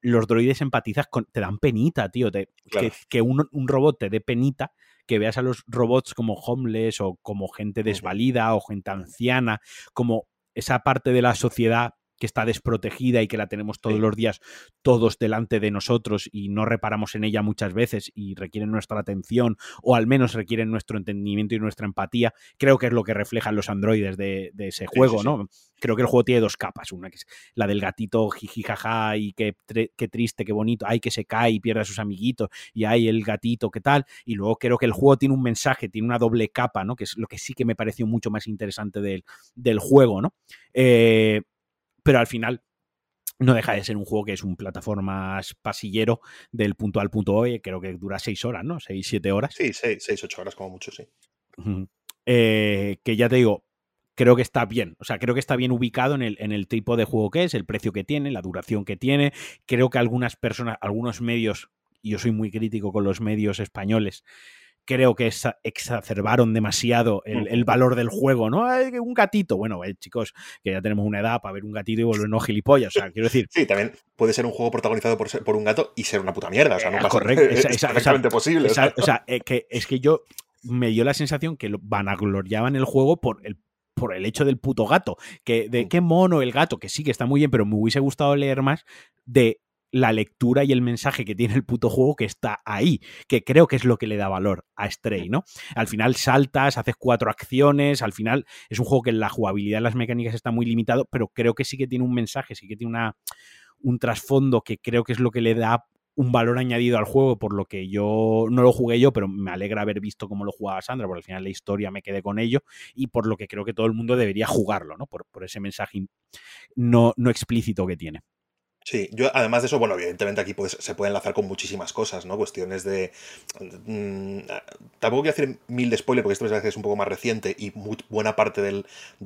los droides empatizas con. te dan penita, tío. que, un, un, robot te dé penita, que veas a los robots como homeless o como gente desvalida o gente anciana, como esa parte de la sociedad que está desprotegida y que la tenemos todos los días todos delante de nosotros y no reparamos en ella muchas veces y requieren nuestra atención o al menos requieren nuestro entendimiento y nuestra empatía, creo que es lo que reflejan los androides de, ese juego, ¿no? Creo que el juego tiene dos capas, una que es la del gatito jijijaja y qué, qué triste, qué bonito, ay que se cae y pierde a sus amiguitos y hay el gatito, qué tal, y luego creo que el juego tiene un mensaje, tiene una doble capa, ¿no? Que es lo que sí que me pareció mucho más interesante del, del juego, ¿no? Eh, pero al final no deja de ser un juego que es un plataforma pasillero del punto al punto hoy, creo que dura seis horas, ¿no? Seis, siete horas. Sí, seis, seis ocho horas como mucho, sí. Eh, que ya te digo, creo que está bien. O sea, creo que está bien ubicado en el, en el tipo de juego que es, el precio que tiene, la duración que tiene. Creo que algunas personas, algunos medios, y yo soy muy crítico con los medios españoles, creo que exacerbaron demasiado el, valor del juego, ¿no? un gatito. Bueno, eh, chicos, que ya tenemos una edad para ver un gatito y volvernos gilipollas. O sea, quiero decir. Sí, también puede ser un juego protagonizado por, por un gato y ser una puta mierda. O sea, no eh, pasa correcto, es, exactamente posible. o sea, eh, que es que yo me dio la sensación que vanagloriaban el juego por el por el hecho del puto gato, que de mm. qué mono el gato, que sí que está muy bien, pero me hubiese gustado leer más de la lectura y el mensaje que tiene el puto juego que está ahí, que creo que es lo que le da valor a Stray, ¿no? Al final saltas, haces cuatro acciones, al final es un juego que la jugabilidad, las mecánicas está muy limitado, pero creo que sí que tiene un mensaje, sí que tiene una, un trasfondo que creo que es lo que le da un valor añadido al juego, por lo que yo no lo jugué yo, pero me alegra haber visto cómo lo jugaba Sandra, porque al final la historia me quedé con ello y por lo que creo que todo el mundo debería jugarlo, ¿no? Por, por ese mensaje no, no explícito que tiene. Sí, yo además de eso, bueno, evidentemente aquí se puede enlazar con muchísimas cosas, ¿no? Cuestiones de... Mm, tampoco quiero hacer mil de spoiler porque esto es un poco más reciente y buena parte del,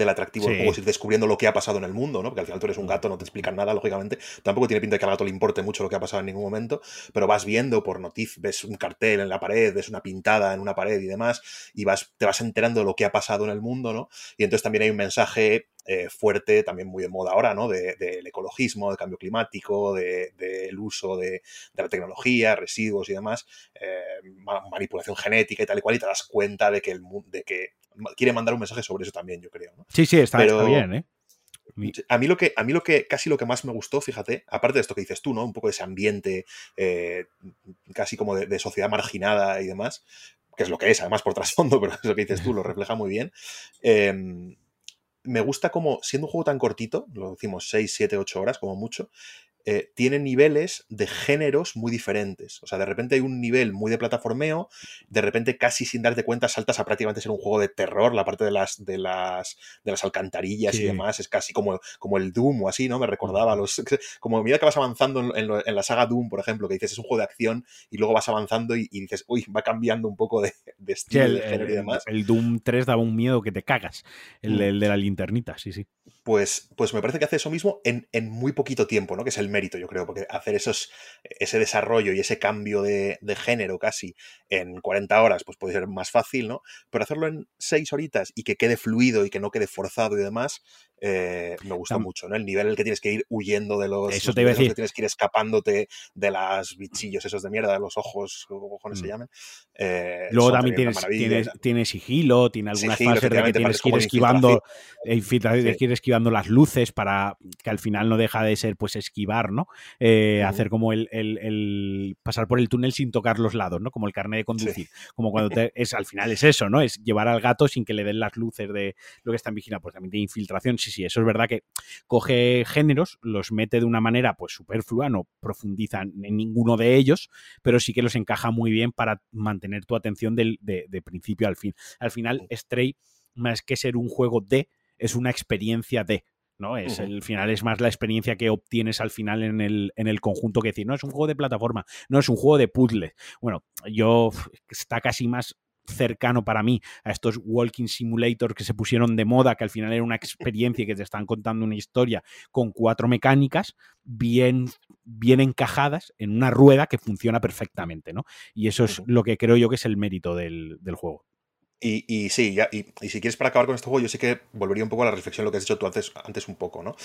atractivo del juego es ir descubriendo lo que ha pasado en el mundo, ¿no? Porque al final tú eres un gato, no te explican nada, lógicamente. Tampoco tiene pinta de que al gato le importe mucho lo que ha pasado en ningún momento, pero vas viendo por noticias, ves un cartel en la pared, ves una pintada en una pared y demás, y vas, te vas enterando de lo que ha pasado en el mundo, ¿no? Y entonces también hay un mensaje eh, fuerte, también muy de moda ahora, ¿no? Del de, ecologismo, del cambio climático, del de, uso de, la tecnología, residuos y demás, eh, manipulación genética y tal y cual, y te das cuenta de que, el, de que quiere mandar un mensaje sobre eso también, yo creo. Sí, sí, está, bien, ¿eh? A mí, lo que, a mí lo que, casi lo que más me gustó, fíjate, aparte de esto que dices tú, ¿no? Un poco de ese ambiente eh, casi como de, sociedad marginada y demás, que es lo que es, además por trasfondo, pero eso que dices tú lo refleja muy bien. Eh, me gusta como, siendo un juego tan cortito, lo decimos 6, 7, 8 horas como mucho, eh, tiene niveles de géneros muy diferentes. O sea, de repente hay un nivel muy de plataformeo, de repente casi sin darte cuenta saltas a prácticamente ser un juego de terror, la parte de las, de las, de las alcantarillas y demás, es casi como, como el Doom o así, ¿no? Me recordaba los... Como a medida que vas avanzando en, la saga Doom, por ejemplo, que dices es un juego de acción y luego vas avanzando y, dices, uy, va cambiando un poco de, estilo, el, de género y demás. El, Doom 3 daba un miedo que te cagas, el, mm. el de la linternita, sí, sí. Pues, pues me parece que hace eso mismo en, en muy poquito tiempo, ¿no? Que es el mérito, yo creo, porque hacer esos, ese desarrollo y ese cambio de, género casi en 40 horas, pues puede ser más fácil, ¿no? Pero hacerlo en 6 horitas y que quede fluido y que no quede forzado y demás, eh, me gusta mucho, ¿no? El nivel en el que tienes que ir huyendo de los. Eso te iba a decir. Que tienes que ir escapándote de las bichillos esos de mierda, de los ojos, como cojones se mm. llaman. Eh, Luego también tienes, sigilo, tiene algunas fases de que tienes que ir esquivando, tienes que ir esquivando las luces para que al final no deja de ser pues esquivar, ¿no? Eh, hacer como el, pasar por el túnel sin tocar los lados, ¿no? Como el carnet de conducir. Como cuando es al final es eso, ¿no? Es llevar al gato sin que le den las luces de lo que están vigilando. Pues también tiene infiltración. Sí, sí, eso es verdad que coge géneros, los mete de una manera pues superflua, no profundiza en ninguno de ellos, pero sí que los encaja muy bien para mantener tu atención de, de principio al fin. Al final, Stray, más que ser un juego de, es una experiencia de. ¿no? Es el final es más la experiencia que obtienes al final en el, en el conjunto que decir, no es un juego de plataforma, no es un juego de puzzle. Bueno, yo está casi más cercano para mí a estos walking simulators que se pusieron de moda, que al final era una experiencia y que te están contando una historia con cuatro mecánicas bien, bien encajadas en una rueda que funciona perfectamente, ¿no? Y eso es lo que creo yo que es el mérito del, del juego. Y, sí, ya, y, si quieres para acabar con este juego, yo sí que volvería un poco a la reflexión lo que has dicho tú antes, antes un poco, ¿no?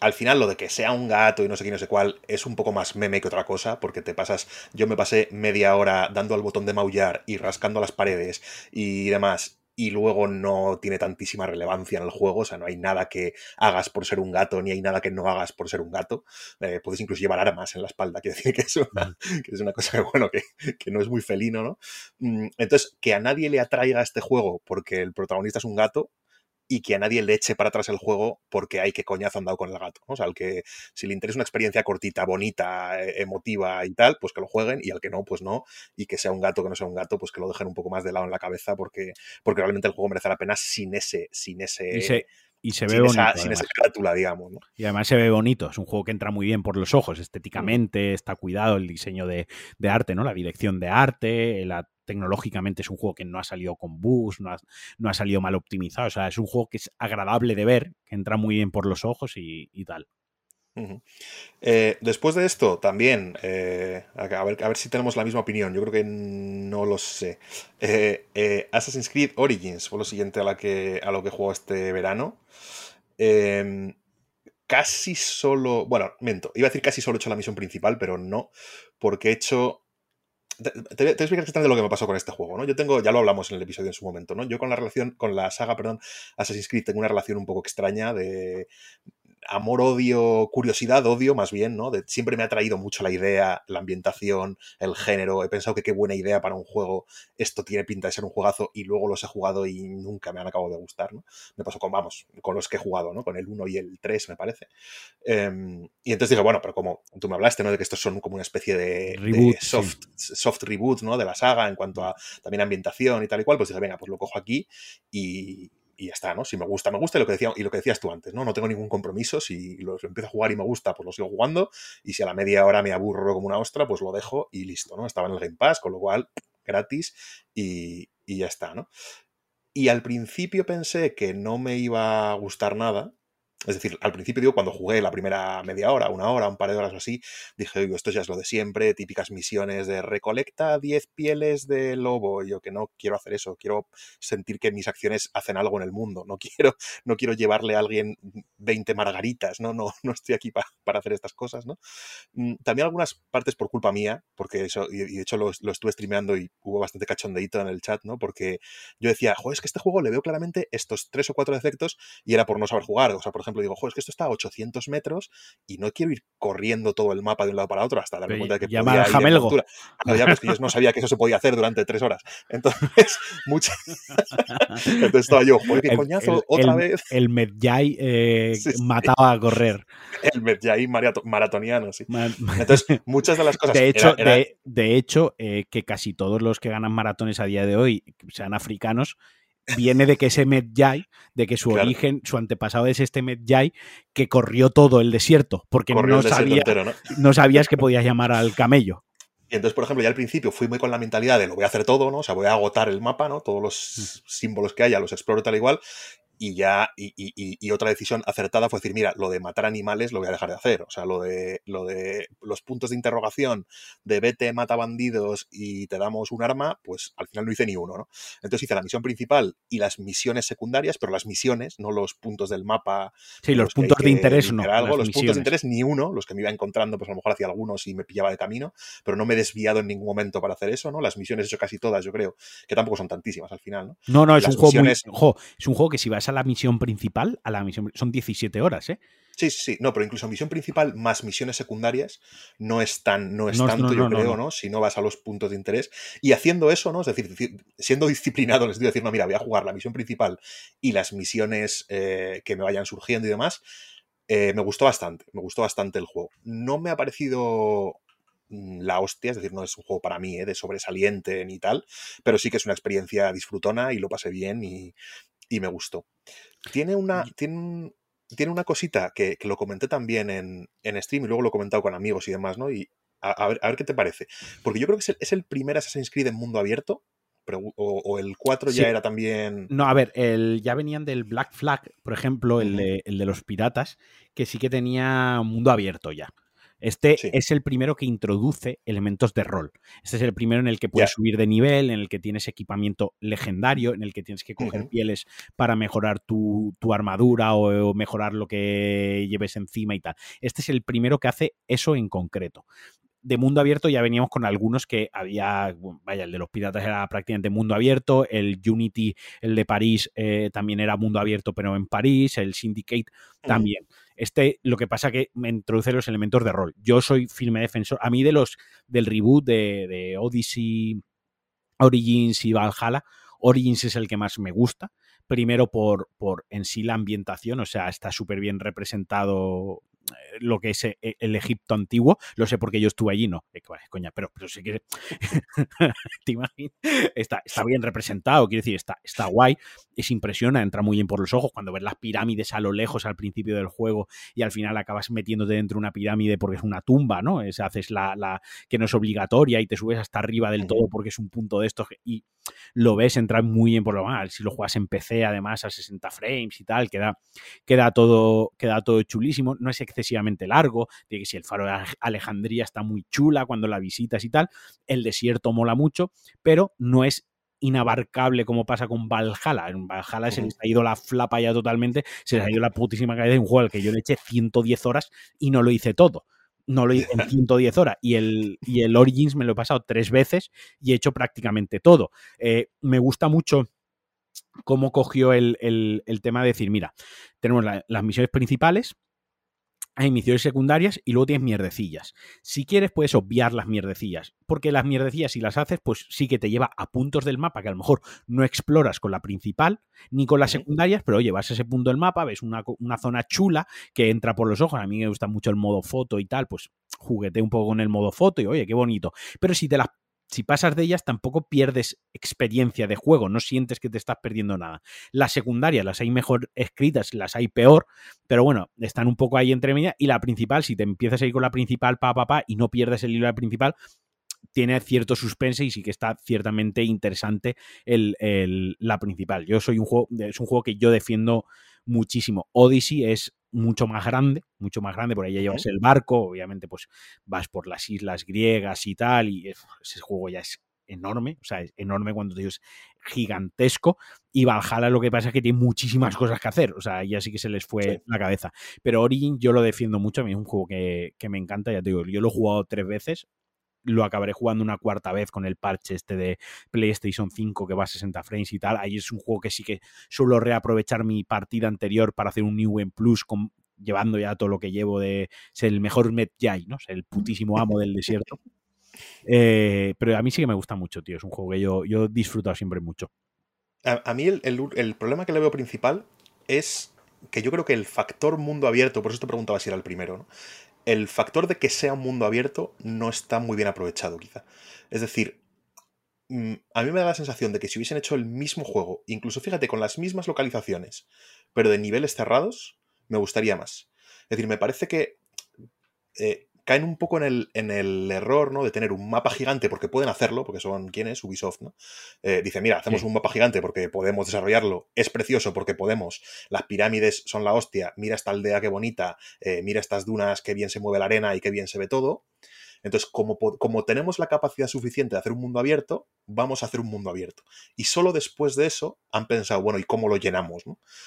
Al final lo de que sea un gato y no sé qué, no sé cuál, es un poco más meme que otra cosa, porque te pasas, yo me pasé media hora dando al botón de maullar y rascando las paredes y demás, y luego no tiene tantísima relevancia en el juego, o sea, no hay nada que hagas por ser un gato, ni hay nada que no hagas por ser un gato. Eh, puedes incluso llevar armas en la espalda, quiero decir que es una, que es una cosa que, bueno, que, que, no es muy felino, ¿no? Mm, entonces, que a nadie le atraiga este juego porque el protagonista es un gato, y que a nadie le eche para atrás el juego porque hay que coñazo andado con el gato. O sea, al que si le interesa una experiencia cortita, bonita, e, emotiva y tal, pues que lo jueguen y al que no, pues no. Y que sea un gato, que no sea un gato, pues que lo dejen un poco más de lado en la cabeza porque, porque realmente el juego merece la pena sin ese... Sin ese y se ve bonito. sin esa carátula, digamos. Y además se ve bonito. Es un juego que entra muy bien por los ojos, estéticamente, está cuidado el diseño de, de, arte, ¿no? La dirección de arte, la tecnológicamente es un juego que no ha salido con bugs, no ha, no ha, salido mal optimizado. O sea, es un juego que es agradable de ver, que entra muy bien por los ojos y, tal. Eh, después de esto, también, eh, a, ver, si tenemos la misma opinión, yo creo que no lo sé. Eh, Assassin's Creed Origins fue lo siguiente a, la que, a lo que jugó este verano. Em, casi solo, bueno, miento, iba a decir casi solo he hecho la misión principal, pero no, porque he hecho te, te, voy a explicar lo que me pasó con este juego, ¿no? Yo tengo, ya lo hablamos en el episodio en su momento, ¿no? Yo con la relación, con la saga, perdón, Assassin's Creed tengo una relación un poco extraña de amor, odio, curiosidad, odio más bien, ¿no? De, siempre me ha traído mucho la idea, la ambientación, el género. He pensado que qué buena idea para un juego. Esto tiene pinta de ser un juegazo y luego los he jugado y nunca me han acabado de gustar, ¿no? Me pasó con, vamos, con los que he jugado, ¿no? Con el 1 y el 3, me parece. Em, y entonces dije, bueno, pero como tú me hablaste, ¿no? De que estos son como una especie de, soft, soft reboot, ¿no? De la saga en cuanto a también ambientación y tal y cual, pues dije, venga, pues lo cojo aquí y, y ya está, ¿no? Si me gusta, me gusta y lo que, decía, y lo que decías tú antes, ¿no? No tengo ningún compromiso, si lo, empiezo a jugar y me gusta, pues lo sigo jugando, y si a la media hora me aburro como una ostra, pues lo dejo y listo, ¿no? Estaba en el Game Pass, con lo cual, gratis y, y ya está, ¿no? Y al principio pensé que no me iba a gustar nada, es decir, al principio, digo, cuando jugué la primera media hora, una hora, un par de horas o así, dije, oye, esto ya es lo de siempre, típicas misiones de recolecta 10 pieles de lobo. yo que no quiero hacer eso, quiero sentir que mis acciones hacen algo en el mundo. No quiero, no quiero llevarle a alguien 20 margaritas, ¿no? No, no estoy aquí para hacer estas cosas, ¿no? Mm, también algunas partes por culpa mía, porque eso, y de hecho lo, lo estuve streameando y hubo bastante cachondeíto en el chat, ¿no? Porque yo decía, joder, es que este juego le veo claramente estos tres o cuatro defectos y era por no saber jugar. O sea, por ejemplo, ejemplo, digo, joder, es que esto está a 800 metros y no quiero ir corriendo todo el mapa de un lado para otro hasta darme cuenta de que podía Jamelgo. No, ya, pues, yo no sabía que eso se podía hacer durante tres horas. Entonces, mucha... Entonces estaba yo, joder, qué coñazo, otra vez. El Medjay eh, mataba a correr. El Medjay maratoniano, sí. Entonces, muchas de las cosas... De hecho, De, hecho eh, que casi todos los que ganan maratones a día de hoy sean africanos, viene de que ese Medjay, de que su origen, su antepasado es este Medjay que corrió todo el desierto, porque no, sabía, ¿no? sabías que podías llamar al camello. Y entonces, por ejemplo, ya al principio fui muy con la mentalidad de lo voy a hacer todo, ¿no? O sea, voy a agotar el mapa, ¿no? Todos los mm. símbolos que haya los exploro tal igual y ya, y, otra decisión acertada fue decir, mira, lo de matar animales lo voy a dejar de hacer. O sea, lo de, lo de los puntos de interrogación de vete, mata bandidos y te damos un arma, pues al final no hice ni uno, ¿no? Entonces hice la misión principal y las misiones secundarias, pero las misiones, no los puntos del mapa. Sí, los, puntos de interés no. los puntos de interés ni uno, los que me iba encontrando, pues a lo mejor hacía algunos y me pillaba de camino, pero no me he desviado en ningún momento para hacer eso, ¿no? Las misiones he hecho casi todas, yo creo, que tampoco son tantísimas al final, ¿no? No, no, es un juego muy, es un juego que si vas a la misión principal, a la misión. Son 17 horas, ¿eh? Sí, sí, sí. No, pero incluso misión principal más misiones secundarias no es tan, no es tanto, yo creo, no, Si no vas a los puntos de interés. Y haciendo eso, ¿no? Es decir, siendo disciplinado, les digo decir, no, mira, voy a jugar la misión principal y las misiones eh, que me vayan surgiendo y demás. Eh, me gustó bastante, me gustó bastante el juego. No me ha parecido Mm, la hostia, es decir, no es un juego para mí ¿eh? de sobresaliente ni tal, pero sí que es una experiencia disfrutona y lo pasé bien y, me gustó. Tiene una, tiene, tiene una cosita que, lo comenté también en, en, stream y luego lo he comentado con amigos y demás, ¿no? Y a, ver, a ver, qué te parece. Porque yo creo que es el, primer Assassin's Creed en mundo abierto. O, el 4 ya era también. No, a ver, el, ya venían del Black Flag, por ejemplo, el, de, el de los piratas, que sí que tenía mundo abierto ya. Este es el primero que introduce elementos de rol. Este es el primero en el que puedes subir de nivel, en el que tienes equipamiento legendario, en el que tienes que coger pieles para mejorar tu, armadura o, mejorar lo que lleves encima y tal. Este es el primero que hace eso en concreto de mundo abierto ya veníamos con algunos que había, vaya, el de los piratas era prácticamente mundo abierto, el Unity, el de París, eh, también era mundo abierto, pero en París, el Syndicate también. Este, lo que pasa que me introduce los elementos de rol. Yo soy firme defensor. A mí de los del reboot de, Odyssey, Origins y Valhalla, Origins es el que más me gusta. Primero por, por en sí la ambientación, o sea, está súper bien representado lo que es eh, el Egipto antiguo. Lo sé porque yo estuve allí, no. Eh, coña, pero, pero si quieres. ¿Te imaginas? Está, está bien representado, quiero decir, está, está guay. Es impresiona, entra muy bien por los ojos cuando ves las pirámides a lo lejos al principio del juego y al final acabas metiéndote dentro de una pirámide porque es una tumba, ¿no? Es, haces la, la que no es obligatoria y te subes hasta arriba del todo porque es un punto de estos y lo ves entrar muy bien por lo mal. Si lo juegas en PC, además, a 60 frames y tal, queda, queda, todo, queda todo chulísimo. No es excesivamente largo, de que si el faro de Alejandría está muy chula cuando la visitas y tal, el desierto mola mucho, pero no es inabarcable como pasa con Valhalla. En Valhalla se les ha ido la flapa ya totalmente, se les ha ido la putísima cabeza de un juego al que yo le eché 110 horas y no lo hice todo. No lo hice en 110 horas. Y el, y el Origins me lo he pasado tres veces y he hecho prácticamente todo. Eh, me gusta mucho cómo cogió el, tema de decir, mira, tenemos las misiones principales, hay misiones secundarias y luego tienes mierdecillas. Si quieres, puedes obviar las mierdecillas, porque las mierdecillas, si las haces, pues sí que te lleva a puntos del mapa que a lo mejor no exploras con la principal ni con las secundarias, pero oye, vas a ese punto del mapa, ves una, una zona chula que entra por los ojos. A mí me gusta mucho el modo foto y tal, pues juguete un poco con el modo foto y oye, qué bonito. Pero si te las si pasas de ellas tampoco pierdes experiencia de juego, no sientes que te estás perdiendo nada. Las secundarias las hay mejor escritas, las hay peor, pero bueno, están un poco ahí entre media. Y la principal, si te empiezas a ir con la principal, pa, pa, pa, y no pierdes el hilo de la principal, tiene cierto suspense y sí que está ciertamente interesante el, la principal. Yo soy un juego, es un juego que yo defiendo muchísimo. Odyssey es mucho más grande, mucho más grande, por ahí ya llevas el barco, obviamente pues vas por las islas griegas y tal, y ese juego ya es enorme, o sea, es enorme cuando te digo es gigantesco, y Valhalla lo que pasa es que tiene muchísimas cosas que hacer, o sea, ya sí que se les fue la cabeza. Pero Origin yo lo defiendo mucho, a mí es un juego que, que me encanta, ya te digo, yo lo he jugado tres veces, lo acabaré jugando una cuarta vez con el parche este de PlayStation 5 que va a 60 frames y tal. Ahí es un juego que sí que suelo reaprovechar mi partida anterior para hacer un New Game Plus con, llevando ya todo lo que llevo de ser el mejor Medjay, ¿no? Ser el putísimo amo del desierto. Eh, pero a mí sí que me gusta mucho, tío. Es un juego que yo, yo he disfrutado siempre mucho. A, mí el, el, problema que le veo principal es que yo creo que el factor mundo abierto, por eso te preguntaba si era el primero, ¿no? El factor de que sea un mundo abierto no está muy bien aprovechado, quizá. Es decir, mm, a mí me da la sensación de que si hubiesen hecho el mismo juego, incluso fíjate, con las mismas localizaciones, pero de niveles cerrados, me gustaría más. Es decir, me parece que eh, caen un poco en el, en el, error, ¿no? De tener un mapa gigante, porque pueden hacerlo, porque son quienes, Ubisoft, ¿no? Eh, dice, mira, hacemos un mapa gigante porque podemos desarrollarlo, es precioso porque podemos, las pirámides son la hostia, mira esta aldea qué bonita, eh, mira estas dunas, qué bien se mueve la arena y qué bien se ve todo. Entonces, como, como tenemos la capacidad suficiente de hacer un mundo abierto, vamos a hacer un mundo abierto. Y solo después de eso han pensado, bueno, ¿y cómo lo llenamos?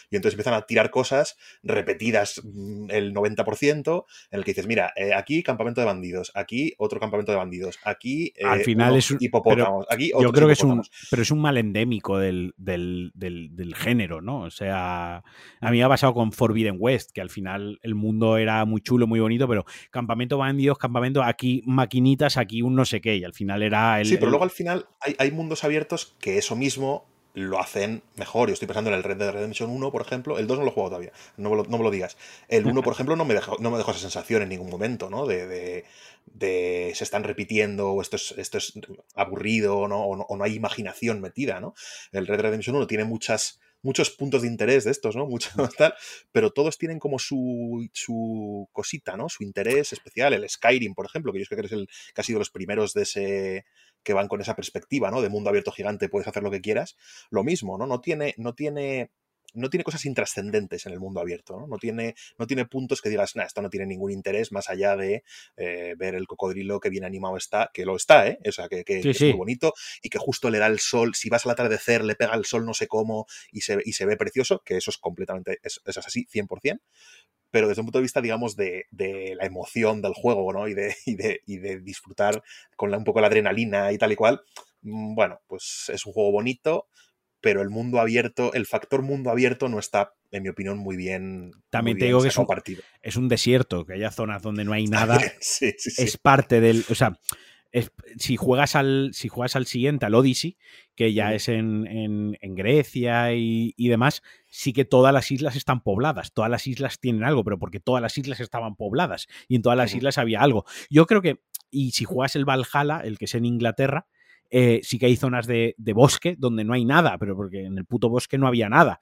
Y entonces empiezan a tirar cosas repetidas mm, el 90%, en el que dices, mira, eh, aquí campamento de bandidos, aquí otro campamento de bandidos, aquí Al eh, final es un, hipopótamos, aquí Yo creo que es un, pero es un mal endémico del, del, del, género, ¿no? O sea, a mí me ha pasado con Forbidden West, que al final el mundo era muy chulo, muy bonito, pero campamento bandidos, campamento aquí maquinitas, aquí un no sé qué, y al final era el... Sí, pero luego al final hay, mundos abiertos que eso mismo lo hacen mejor. Yo estoy pensando en el Red Dead Redemption 1, por ejemplo. El 2 no lo he jugado todavía, no me lo, no me lo digas. El 1, por ejemplo, no me, dejó, no me dejó esa sensación en ningún momento, ¿no? De, de, se están repitiendo, o esto es, esto es aburrido, ¿no? O, ¿no? o, no, hay imaginación metida, ¿no? El Red Dead Redemption 1 tiene muchas muchos puntos de interés de estos, ¿no? Mucho tal, pero todos tienen como su, su cosita, ¿no? Su interés especial. El Skyrim, por ejemplo, que yo creo que eres el que ha sido los primeros de ese que van con esa perspectiva, ¿no? De mundo abierto gigante, puedes hacer lo que quieras. Lo mismo, ¿no? No tiene, no tiene no tiene cosas intrascendentes en el mundo abierto, ¿no? No tiene, no tiene puntos que digas, nah, esto no tiene ningún interés más allá de eh, ver el cocodrilo que bien animado está, que lo está, ¿eh? O sea, que, es muy bonito y que justo le da el sol, si vas al atardecer, le pega el sol no sé cómo y se, y se ve precioso, que eso es completamente, eso es así, 100%, pero desde un punto de vista, digamos, de, la emoción del juego, ¿no? Y de, y de, y de disfrutar con un poco la adrenalina y tal y cual, mm, bueno, pues es un juego bonito, pero el mundo abierto, el factor mundo abierto no está, en mi opinión, muy bien. También te digo que es un, es un, desierto, que haya zonas donde no hay nada. Es parte del. O sea, si, juegas al, si juegas al siguiente, al Odyssey, que ya es en, Grecia y, demás, sí que todas las islas están pobladas. Todas las islas tienen algo, pero porque todas las islas estaban pobladas y en todas las islas había algo. Yo creo que. Y si juegas el Valhalla, el que es en Inglaterra, eh, sí que hay zonas de, bosque donde no hay nada, pero porque en el puto bosque no había nada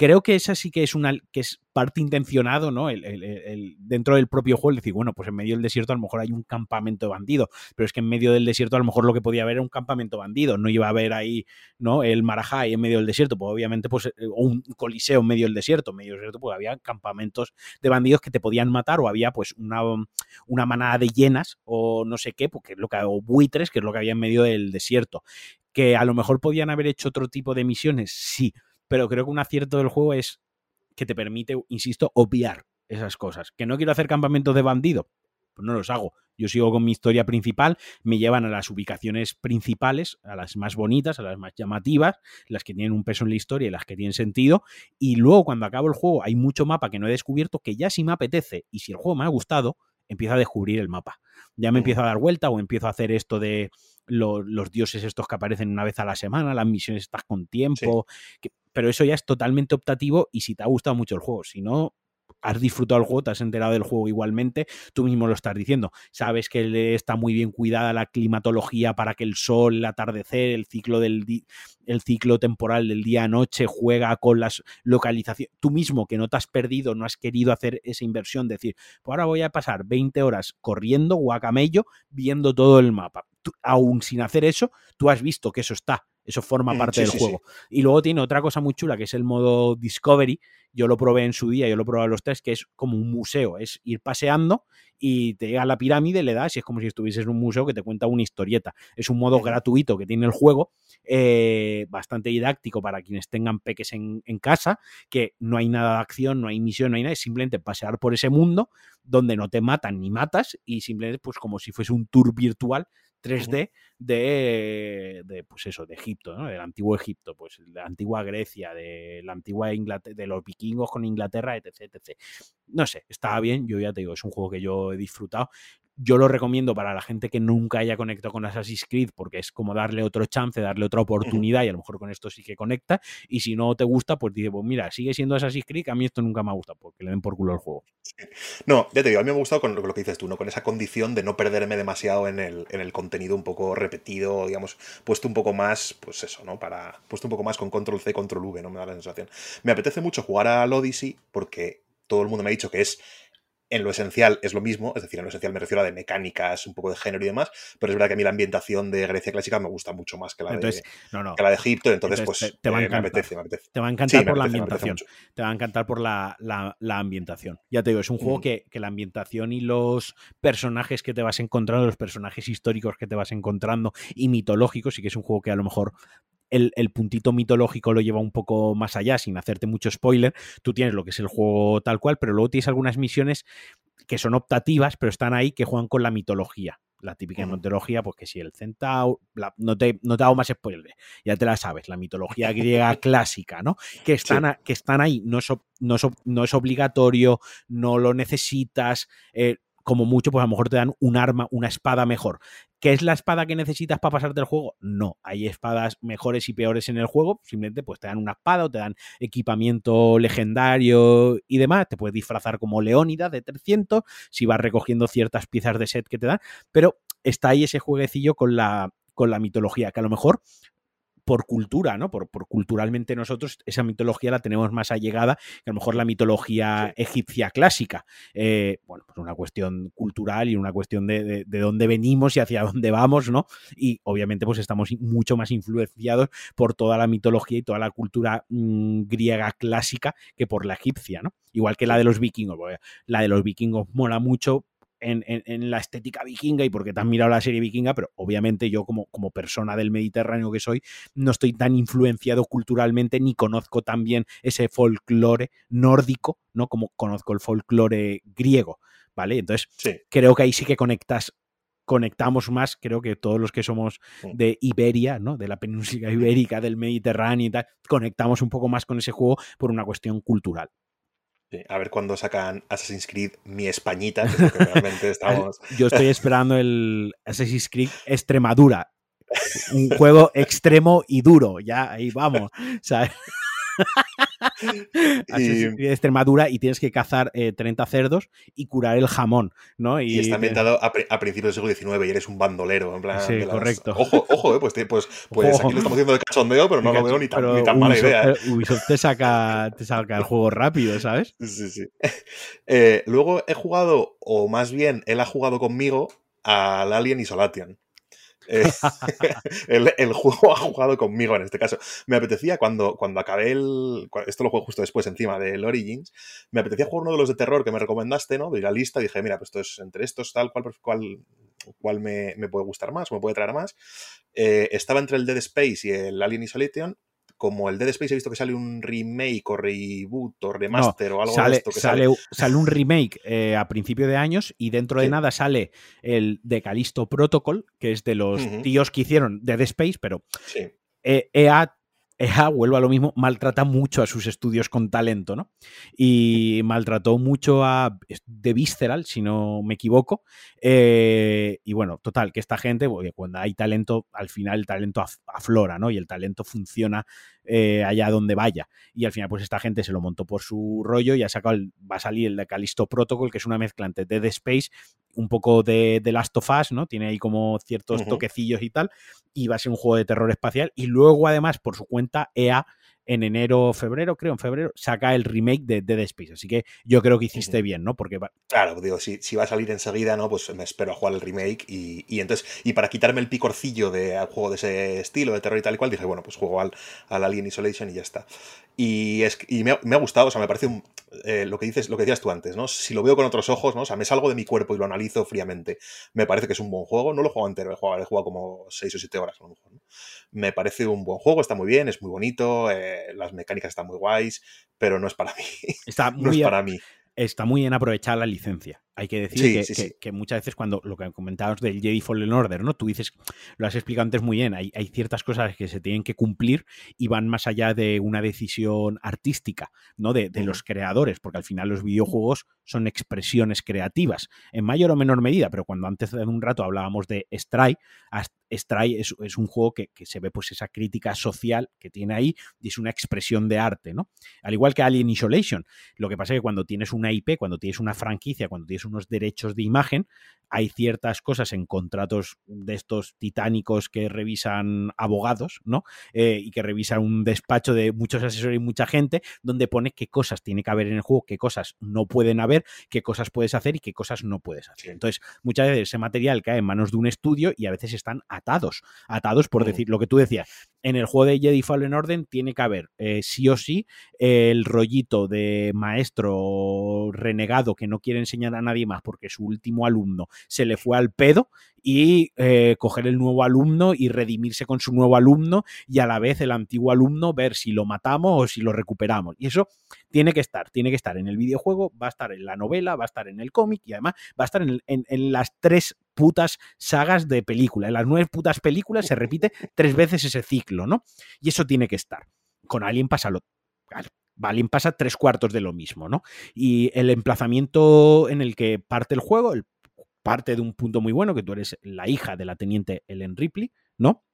creo que esa sí que es una que es parte intencionado, ¿no? El, dentro del propio juego, decir, bueno, pues en medio del desierto a lo mejor hay un campamento de bandido, pero es que en medio del desierto a lo mejor lo que podía haber era un campamento bandido, no iba a haber ahí, ¿no? El Marajá ahí en medio del desierto, pues obviamente, pues, eh, o un coliseo en medio del desierto, en medio del desierto, pues había campamentos de bandidos que te podían matar, o había pues una, una manada de llenas, o no sé qué, porque es lo que, o buitres, que es lo que había en medio del desierto. Que a lo mejor podían haber hecho otro tipo de misiones, sí, pero creo que un acierto del juego es que te permite, insisto, obviar esas cosas. Que no quiero hacer campamentos de bandido, pues no los hago. Yo sigo con mi historia principal, me llevan a las ubicaciones principales, a las más bonitas, a las más llamativas, las que tienen un peso en la historia y las que tienen sentido. Y luego, cuando acabo el juego, hay mucho mapa que no he descubierto que ya si me apetece y si el juego me ha gustado, empiezo a descubrir el mapa. Ya me empiezo a dar vuelta o empiezo a hacer esto de los dioses estos que aparecen una vez a la semana, las misiones estás con tiempo, pero eso ya es totalmente optativo y si te ha gustado mucho el juego, si no, has disfrutado el juego, te has enterado del juego igualmente, tú mismo lo estás diciendo. Sabes que está muy bien cuidada la climatología para que el sol, el atardecer, el ciclo del el ciclo temporal del día a noche juega con las localizaciones. Tú mismo que no te has perdido, no has querido hacer esa inversión, decir, pues ahora voy a pasar 20 horas corriendo guacamello viendo todo el mapa. Aún sin hacer eso, tú has visto que eso está eso forma mm, parte del juego. Y luego tiene otra cosa muy chula que es el modo Discovery. Yo lo probé en su día, yo lo probé a los tres, que es como un museo. Es ir paseando y te llega a la pirámide, le das y es como si estuvieses en un museo que te cuenta una historieta. Es un modo gratuito que tiene el juego, eh, bastante didáctico para quienes tengan peques en, en, casa, que no hay nada de acción, no hay misión, no hay nada, es simplemente pasear por ese mundo donde no te matan ni matas y simplemente pues como si fuese un tour virtual 3D de, de, pues eso, de Egipto, ¿no? Del antiguo Egipto, pues la antigua Grecia, de la antigua Inglaterra, de los vikingos con Inglaterra, etc, etc. No sé, estaba bien, yo ya te digo, es un juego que yo he disfrutado yo lo recomiendo para la gente que nunca haya conectado con Assassin's Creed porque es como darle otro chance, darle otra oportunidad y a lo mejor con esto sí que conecta. Y si no te gusta, pues dice, pues mira, sigue siendo Assassin's Creed, a mí esto nunca me ha gustado porque le den por culo el juego. No, ya te digo, a mí me ha gustado con lo que dices tú, ¿no? Con esa condición de no perderme demasiado en el, en el contenido un poco repetido, digamos, puesto un poco más, pues eso, ¿no? Para, puesto un poco más con control C, control V, ¿no? Me da la sensación. Me apetece mucho jugar al Odyssey porque todo el mundo me ha dicho que es en lo esencial es lo mismo, es decir, en lo esencial me refiero a de mecánicas, un poco de género y demás, pero es verdad que a mí la ambientación de Grecia clásica me gusta mucho más que la, de, la de Egipto, entonces, pues te, va a encantar. me apetece, Te va a encantar por la ambientación, te va a encantar por la, ambientación. Ya te digo, es un juego que, que, la ambientación y los personajes que te vas encontrando, los personajes históricos que te vas encontrando y mitológicos, y que es un juego que a lo mejor el, puntito mitológico lo lleva un poco más allá, sin hacerte mucho spoiler. Tú tienes lo que es el juego tal cual, pero luego tienes algunas misiones que son optativas, pero están ahí que juegan con la mitología. La típica mitología, pues que si el centauro, no, te, no te hago más spoiler, ya te la sabes, la mitología griega clásica, ¿no? Que están, que están ahí, no es, no, no es, obligatorio, no lo necesitas, eh, como mucho, pues a lo mejor te dan un arma, una espada mejor. ¿Qué es la espada que necesitas para pasarte el juego? No, hay espadas mejores y peores en el juego, simplemente pues te dan una espada o te dan equipamiento legendario y demás, te puedes disfrazar como Leónida de 300 si vas recogiendo ciertas piezas de set que te dan, pero está ahí ese jueguecillo con la, con la mitología, que a lo mejor por cultura, ¿no? Por, culturalmente nosotros esa mitología la tenemos más allegada que a lo mejor la mitología egipcia clásica. Eh, bueno, pues una cuestión cultural y una cuestión de, dónde venimos y hacia dónde vamos, ¿no? Y obviamente pues estamos mucho más influenciados por toda la mitología y toda la cultura mm, griega clásica que por la egipcia, ¿no? Igual que la de los vikingos. La de los vikingos mola mucho en, la estética vikinga y porque te has mirado la serie vikinga, pero obviamente yo como, como persona del Mediterráneo que soy, no estoy tan influenciado culturalmente ni conozco tan bien ese folclore nórdico, ¿no? Como conozco el folclore griego, ¿vale? Entonces, creo que ahí sí que conectas conectamos más, creo que todos los que somos de Iberia, ¿no? De la península ibérica, del Mediterráneo y tal, conectamos un poco más con ese juego por una cuestión cultural a ver cuándo sacan Assassin's Creed Mi Españita, que realmente estamos... Yo estoy esperando el Assassin's Creed Extremadura. Un juego extremo y duro. Ya, ahí vamos. de Extremadura y tienes que cazar 30 eh, cerdos y curar el jamón, ¿no? Y, está ambientado a, principios del siglo XIX y eres un bandolero, en plan. Sí, correcto. Ojo, ojo, eh, pues, pues, pues aquí lo estamos haciendo de cachondeo, pero no lo veo ni tan, mala idea. Ubisoft te saca, te saca el juego rápido, ¿sabes? Sí, sí. luego he jugado, o más bien, él ha jugado conmigo al Alien Isolation. Eh, el, juego ha jugado conmigo en este caso. Me apetecía cuando, cuando acabé el. Esto lo juego justo después encima del Origins. Me apetecía jugar uno de los de terror que me recomendaste, ¿no? Vi la lista dije, mira, pues esto es entre estos, tal, cual, cual, cuál me, puede gustar más, me puede traer más. Eh, estaba entre el Dead Space y el Alien Isolation como el Dead Space he visto que sale un remake o reboot o remaster o algo sale, de esto que sale, sale. un remake eh, a principio de años y dentro de nada sale el de Callisto Protocol, que es de los tíos que hicieron Dead Space, pero EA Vuelvo a lo mismo, maltrata mucho a sus estudios con talento, ¿no? Y maltrató mucho a The Visceral, si no me equivoco. Eh, y bueno, total, que esta gente, cuando hay talento, al final el talento aflora, ¿no? Y el talento funciona eh, allá donde vaya. Y al final, pues esta gente se lo montó por su rollo y ha sacado, va a salir el de Callisto Protocol, que es una mezcla entre Dead Space un poco de, de, Last of Us, ¿no? Tiene ahí como ciertos toquecillos y tal, y va a ser un juego de terror espacial. Y luego, además, por su cuenta, EA en enero, febrero, creo, en febrero, saca el remake de Dead Space. Así que yo creo que hiciste bien, ¿no? Porque Claro, digo, si, si, va a salir enseguida, ¿no? Pues me espero a jugar el remake y, y entonces, y para quitarme el picorcillo de un juego de ese estilo, de terror y tal y cual, dije, bueno, pues juego al, al Alien Isolation y ya está. Y, es, y me, ha, gustado, o sea, me parece eh, lo que dices, lo que decías tú antes, ¿no? Si lo veo con otros ojos, ¿no? O sea, me salgo de mi cuerpo y lo analizo fríamente. Me parece que es un buen juego. No lo juego entero, he jugado, he jugado como 6 o 7 horas a lo mejor. ¿no? Me parece un buen juego, está muy bien, es muy bonito, eh, las mecánicas están muy guays, pero no es para mí. Está muy no es para mí está muy bien aprovechar la licencia. Hay que decir que, muchas veces cuando lo que comentábamos del Jedi Fallen Order, ¿no? Tú dices, lo has explicado antes muy bien, hay, hay, ciertas cosas que se tienen que cumplir y van más allá de una decisión artística, ¿no? De, de los creadores, porque al final los videojuegos son expresiones creativas, en mayor o menor medida, pero cuando antes de un rato hablábamos de Stray, Stray es, es un juego que, que, se ve pues esa crítica social que tiene ahí y es una expresión de arte, ¿no? Al igual que Alien Isolation, lo que pasa es que cuando tienes una IP, cuando tienes una franquicia, cuando tienes unos derechos de imagen, hay ciertas cosas en contratos de estos titánicos que revisan abogados, ¿no? Eh, y que revisan un despacho de muchos asesores y mucha gente, donde pone qué cosas tiene que haber en el juego, qué cosas no pueden haber, qué cosas puedes hacer y qué cosas no puedes hacer. Entonces, muchas veces ese material cae en manos de un estudio y a veces están atados, atados por mm. decir lo que tú decías. En el juego de Jedi Fallen Order tiene que haber eh, sí o sí el rollito de maestro renegado que no quiere enseñar a nadie más porque su último alumno se le fue al pedo y eh, coger el nuevo alumno y redimirse con su nuevo alumno y a la vez el antiguo alumno ver si lo matamos o si lo recuperamos. Y eso tiene que estar, tiene que estar en el videojuego, va a estar en la novela, va a estar en el cómic y además va a estar en, en las tres putas sagas de película. En las nueve putas películas se repite tres veces ese ciclo, ¿no? Y eso tiene que estar. Con Alien pasa lo, Alien pasa tres cuartos de lo mismo, ¿no? Y el emplazamiento en el que parte el juego, el parte de un punto muy bueno, que tú eres la hija de la teniente Ellen Ripley, ¿no?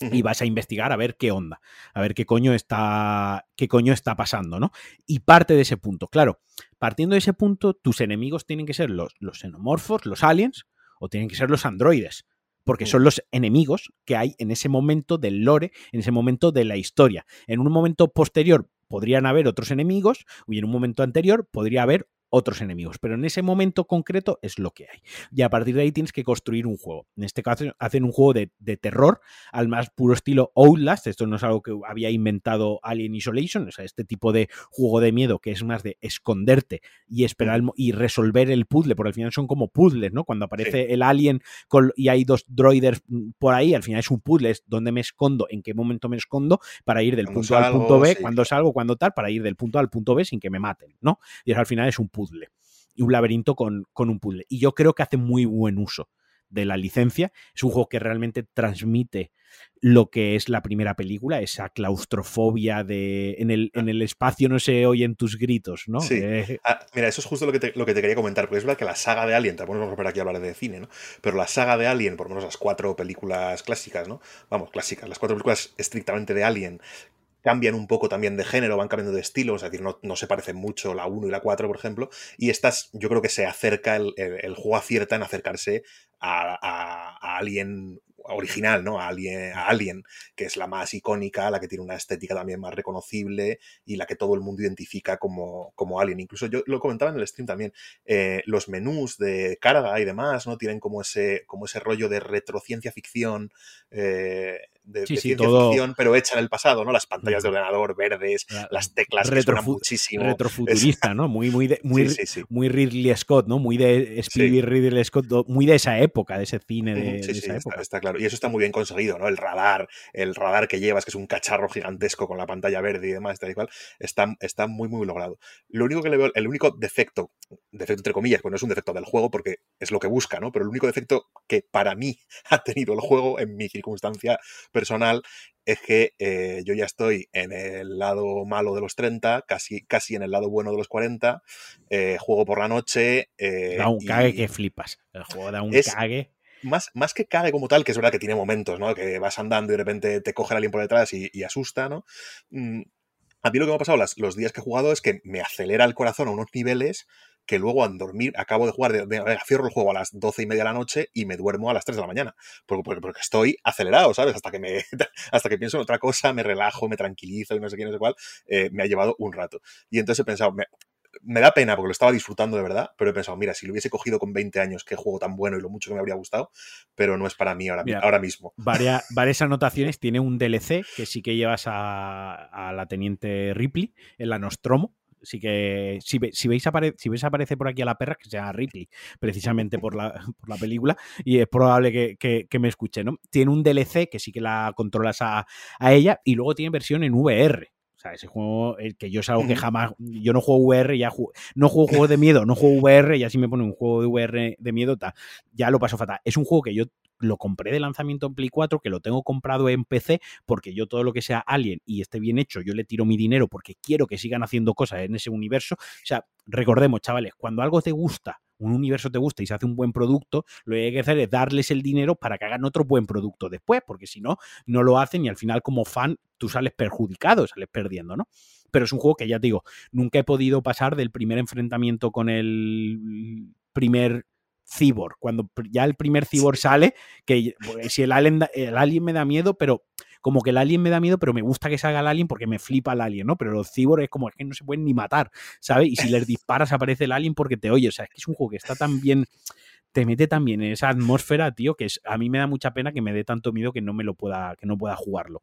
Y vas a investigar a ver qué onda, a ver qué coño está, qué coño está pasando, ¿no? Y parte de ese punto. Claro, partiendo de ese punto, tus enemigos tienen que ser los, los xenomorfos, los aliens, o tienen que ser los androides, porque son los enemigos que hay en ese momento del lore, en ese momento de la historia. En un momento posterior podrían haber otros enemigos y en un momento anterior podría haber otros enemigos, pero en ese momento concreto es lo que hay. Y a partir de ahí tienes que construir un juego. En este caso hacen un juego de, terror al más puro estilo Outlast, esto no es algo que había inventado Alien Isolation, o sea, este tipo de juego de miedo que es más de esconderte y esperar y resolver el puzzle, porque al final son como puzzles, ¿no? Cuando aparece el alien y hay dos droiders mm, por ahí, al final es un puzzle, es dónde me escondo, en qué momento me escondo para ir del punto A al punto B, cuando salgo, cuando tal, para ir del punto A al punto B sin que me maten, ¿no? Y al final es un puzzle y un laberinto con, un puzzle. Y yo creo que hace muy buen uso de la licencia. Es un juego que realmente transmite lo que es la primera película, esa claustrofobia de en el, en el espacio no se oyen tus gritos, ¿no? Sí. Eh, ah, mira, eso es justo lo que, te, lo que te quería comentar, porque es verdad que la saga de Alien, tampoco vamos a aquí a hablar de cine, ¿no? Pero la saga de Alien, por lo menos las cuatro películas clásicas, ¿no? Vamos, clásicas, las cuatro películas estrictamente de Alien, cambian un poco también de género, van cambiando de estilo, es decir, no, no se parecen mucho la 1 y la 4, por ejemplo, y estas yo creo que se acerca, el, el, juego acierta en acercarse a, a, Alien original, ¿no? A Alien, a Alien, que es la más icónica, la que tiene una estética también más reconocible y la que todo el mundo identifica como, como Alien. Incluso yo lo comentaba en el stream también, eh, los menús de carga y demás, ¿no? Tienen como ese, como ese rollo de retrociencia ficción, eh, de, ciencia ficción, pero hecha en el pasado, ¿no? Las pantallas de ordenador verdes, las teclas que suenan muchísimo. Retrofuturista, ¿no? Muy, muy, muy, muy Ridley Scott, ¿no? Muy de Spielberg, Ridley Scott, muy de esa época, de ese cine de, esa época. Está, claro. Y eso está muy bien conseguido, ¿no? El radar, el radar que llevas, que es un cacharro gigantesco con la pantalla verde y demás, tal y cual, está, está muy, muy logrado. Lo único que le veo, el único defecto, defecto entre comillas, pues no es un defecto del juego porque es lo que busca, ¿no? Pero el único defecto que para mí ha tenido el juego en mi circunstancia personal es que eh, yo ya estoy en el lado malo de los 30, casi, casi en el lado bueno de los 40, eh, juego por la noche. Eh, da un cague que flipas. El juego da un cague. Más, más, que cague como tal, que es verdad que tiene momentos, ¿no? Que vas andando y de repente te coge alguien por detrás y, asusta, ¿no? Mm, a mí lo que me ha pasado los días que he jugado es que me acelera el corazón a unos niveles que luego al dormir acabo de jugar, de, cierro el juego a las doce y media de la noche y me duermo a las 3 de la mañana, porque, porque, estoy acelerado, ¿sabes? Hasta que, me, hasta que pienso en otra cosa, me relajo, me tranquilizo y no sé qué, no sé cuál, eh, me ha llevado un rato. Y entonces he pensado, me, me da pena porque lo estaba disfrutando de verdad, pero he pensado, mira, si lo hubiese cogido con 20 años, qué juego tan bueno y lo mucho que me habría gustado, pero no es para mí ahora, ahora mismo. Varias, varias, anotaciones. Tiene un DLC que sí que llevas a, a la teniente Ripley, en la Nostromo, sí que si, si veis, si veis aparece por aquí a la perra, que se llama Ripley, precisamente por la, por la película, y es probable que, que, me escuche, ¿no? Tiene un DLC que sí que la controlas a, a ella, y luego tiene versión en VR. Sea, ese juego, el que yo es algo que jamás. Yo no juego VR, ya no juego juegos de miedo, no juego VR, ya si me pone un juego de VR de miedo, ya lo paso fatal. Es un juego que yo lo compré de lanzamiento en Play 4, que lo tengo comprado en PC, porque yo todo lo que sea Alien y esté bien hecho, yo le tiro mi dinero porque quiero que sigan haciendo cosas en ese universo. O sea, recordemos, chavales, cuando algo te gusta, un universo te gusta y se hace un buen producto, lo que hay que hacer es darles el dinero para que hagan otro buen producto después, porque si no, no lo hacen y al final como fan tú sales perjudicado, sales perdiendo, ¿no? Pero es un juego que ya te digo, nunca he podido pasar del primer enfrentamiento con el primer Cyborg. Cuando ya el primer Cyborg sale, que pues, si el alien, el alien me da miedo, pero como que el alien me da miedo, pero me gusta que salga el alien porque me flipa el alien, ¿no? Pero los cyborg es como es que no se pueden ni matar, ¿sabes? Y si les disparas aparece el alien porque te oye. O sea, es que es un juego que está tan bien, te mete tan bien en esa atmósfera, tío, que es, a mí me da mucha pena que me dé tanto miedo que no me lo pueda, que no pueda jugarlo.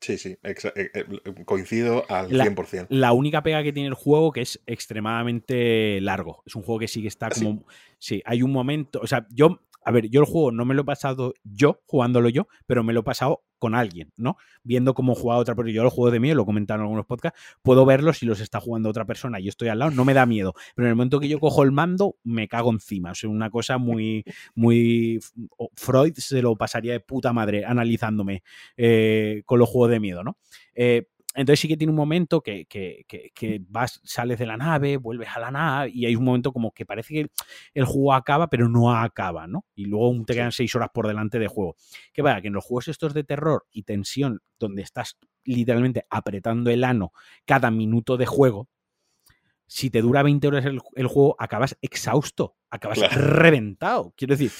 Sí, sí, eh, eh, coincido al 100%. La única pega que tiene el juego que es extremadamente largo. Es un juego que sí que está como... Sí, hay un momento... O sea, yo a ver, yo el juego no me lo he pasado yo, jugándolo yo, pero me lo he pasado con alguien, ¿no? Viendo cómo juega otra persona. Yo el juego de mí, lo comentaron en algunos podcasts, puedo verlo si los está jugando otra persona y yo estoy al lado, no me da miedo. Pero en el momento que yo cojo el mando, me cago encima. O sea, una cosa muy, muy... Freud se lo pasaría de puta madre analizándome eh, con los juegos de miedo, ¿no? Eh, entonces sí que tiene un momento que, vas, sales de la nave, vuelves a la nave y hay un momento como que parece que el juego acaba, pero no acaba, ¿no? Y luego te quedan seis horas por delante de juego. Que vaya, que en los juegos estos de terror y tensión, donde estás literalmente apretando el ano cada minuto de juego, si te dura 20 horas el, juego, acabas exhausto, acabas reventado. Quiero decir,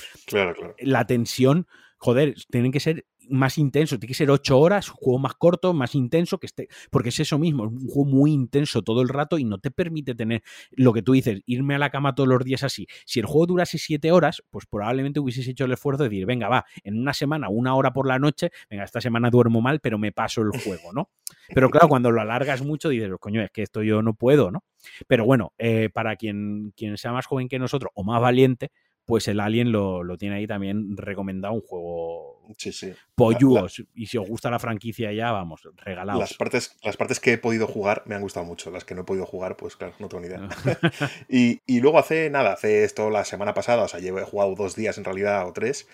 la tensión, joder, tienen que ser más intenso, tiene que ser ocho horas, un juego más corto, más intenso, que esté, porque es eso mismo, un juego muy intenso todo el rato y no te permite tener lo que tú dices, irme a la cama todos los días así. Si el juego durase siete horas, pues probablemente hubieses hecho el esfuerzo de decir, venga, va, en una semana, una hora por la noche, venga, esta semana duermo mal, pero me paso el juego, ¿no? Pero claro, cuando lo alargas mucho, dices, coño, es que esto yo no puedo, ¿no? Pero bueno, eh, para quien, quien sea más joven que nosotros o más valiente, pues el Alien lo, lo, tiene ahí también recomendado, un juego sí, sí. y si os gusta la franquicia ya, vamos, regalados. Las partes, las partes que he podido jugar me han gustado mucho, las que no he podido jugar, pues claro, no tengo ni idea. y, y, luego hace nada, hace esto la semana pasada, o sea, llevo, he jugado dos días en realidad o tres,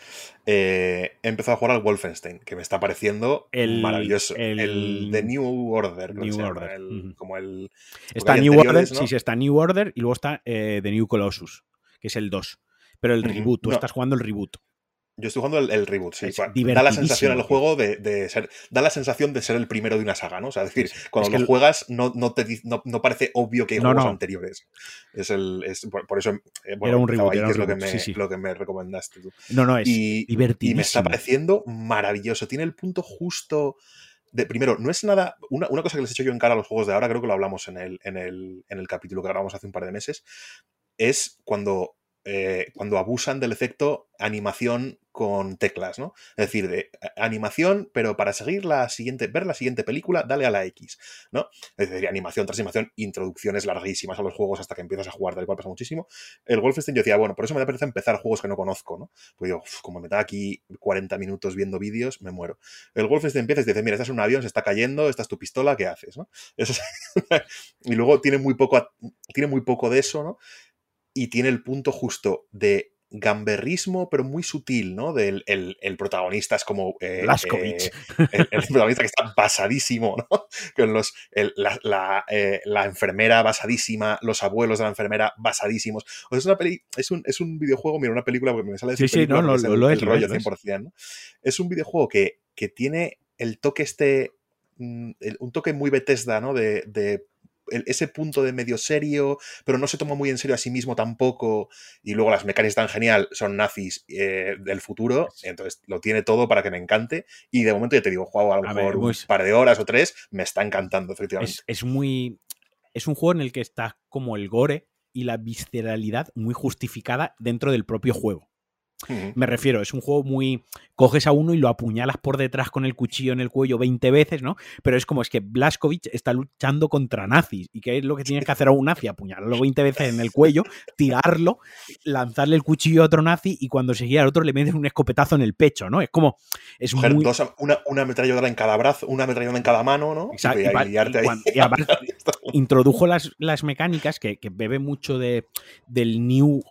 eh, he empezado a jugar al Wolfenstein, que me está pareciendo maravilloso. El, de New Order. New Order. Como el... Está New Order, sí, sí, está New Order y luego está eh, The New Colossus, que es el 2 pero el reboot, tú estás jugando el reboot. Yo estoy jugando el, reboot, sí. Da la sensación el juego de, ser. Da la sensación de ser el primero de una saga, ¿no? O sea, es decir, cuando lo juegas no, no, te, no, parece obvio que hay juegos anteriores. Es el. por, eso. Eh, bueno, era un reboot. es lo, que me, lo que me recomendaste tú. No, no, es y, Y me está pareciendo maravilloso. Tiene el punto justo. De, primero, no es nada. Una, una, cosa que les he hecho yo en cara a los juegos de ahora, creo que lo hablamos en el, en el, en el capítulo que grabamos hace un par de meses, es cuando eh, cuando abusan del efecto animación con teclas, ¿no? Es decir, de animación, pero para seguir la siguiente, ver la siguiente película, dale a la X, ¿no? Es decir, animación tras animación, introducciones larguísimas a los juegos hasta que empiezas a jugar, tal cual pasa muchísimo. El Wolfenstein yo decía, bueno, por eso me da pereza empezar juegos que no conozco, ¿no? Pues digo, como me da aquí 40 minutos viendo vídeos, me muero. El Wolfenstein empieza y dice, mira, estás en un avión, se está cayendo, esta es tu pistola, ¿qué haces, no? y luego tiene muy poco, tiene muy poco de eso, ¿no? Y tiene el punto justo de gamberrismo, pero muy sutil, ¿no? Del el, protagonista es como. Eh, eh el, protagonista que está basadísimo, ¿no? Con los, la, eh, la, enfermera basadísima, los abuelos de la enfermera basadísimos. O sea, es, una peli, es, un, es un videojuego, mira, una película, porque me sale de Sí, sí, no, lo, es lo, es, rollo 100%, ¿no? Es un videojuego que, que tiene el toque este. Mm, un toque muy Bethesda, ¿no? de ese punto de medio serio, pero no se toma muy en serio a sí mismo tampoco. Y luego las mecánicas tan genial, son nazis eh, del futuro. Entonces lo tiene todo para que me encante. Y de momento ya te digo, juego a lo mejor un par de horas o tres, me está encantando, efectivamente. Es, muy. Es un juego en el que está como el gore y la visceralidad muy justificada dentro del propio juego. Me refiero, es un juego muy. Coges a uno y lo apuñalas por detrás con el cuchillo en el cuello 20 veces, ¿no? Pero es como es que Blaskovich está luchando contra nazis. ¿Y qué es lo que tienes que hacer a un nazi? Apuñalarlo 20 veces en el cuello, tirarlo, lanzarle el cuchillo a otro nazi y cuando se gira al otro le metes un escopetazo en el pecho, ¿no? Es como. Es muy... una, una ametralladora en cada brazo, una ametrladora en cada mano, ¿no? Exacto. Y, introdujo las, las mecánicas que, que bebe mucho de, del New,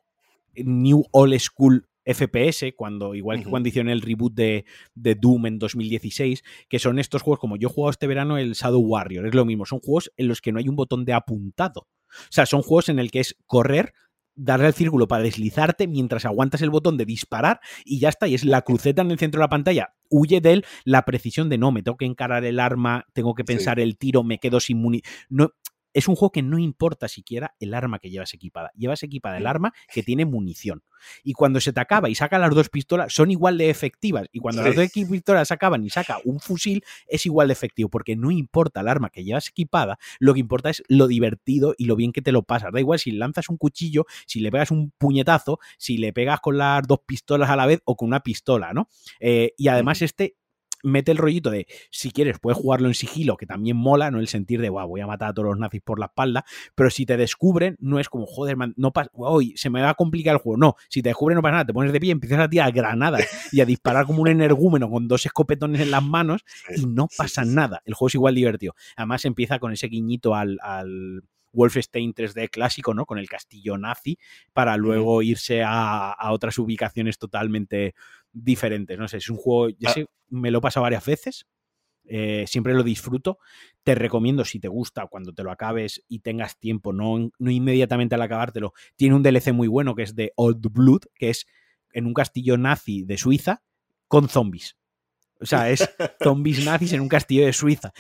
new Old School FPS, cuando, igual que cuando hicieron el reboot de, Doom en 2016, que son estos juegos, como yo he jugado este verano el Shadow Warrior, es lo mismo, son juegos en los que no hay un botón de apuntado. O sea, son juegos en el que es correr, darle al círculo para deslizarte mientras aguantas el botón de disparar y ya está, y es la cruceta en el centro de la pantalla. Huye de él la precisión de no, me tengo que encarar el arma, tengo que pensar el tiro, me quedo sin munición. No, es un juego que no importa siquiera el arma que llevas equipada. Llevas equipada el arma que tiene munición. Y cuando se te acaba y saca las dos pistolas, son igual de efectivas. Y cuando las dos pistolas se acaban y saca un fusil, es igual de efectivo. Porque no importa el arma que llevas equipada, lo que importa es lo divertido y lo bien que te lo pasas. Da igual si lanzas un cuchillo, si le pegas un puñetazo, si le pegas con las dos pistolas a la vez o con una pistola, ¿no? Eh, y además, este mete el rollito de si quieres puedes jugarlo en sigilo, que también mola, no el sentir de wow, voy a matar a todos los nazis por la espalda, pero si te descubren, no es como joder, no pasa, hoy se me va a complicar el juego. No, si te descubren no pasa nada, te pones de pie, empiezas a tirar granadas y a disparar como un energúmeno con dos escopetones en las manos y no pasa nada. El juego es igual divertido. Además empieza con ese guiñito al, al Wolfenstein 3D clásico, ¿no? Con el castillo nazi, para luego irse a, a otras ubicaciones totalmente diferentes. No sé, es un juego, ya ah. sé, me lo he pasado varias veces. Eh, siempre lo disfruto. Te recomiendo, si te gusta, cuando te lo acabes y tengas tiempo, no, no inmediatamente al acabártelo. Tiene un DLC muy bueno que es de Old Blood, que es en un castillo nazi de Suiza con zombies. O sea, es zombies nazis en un castillo de Suiza.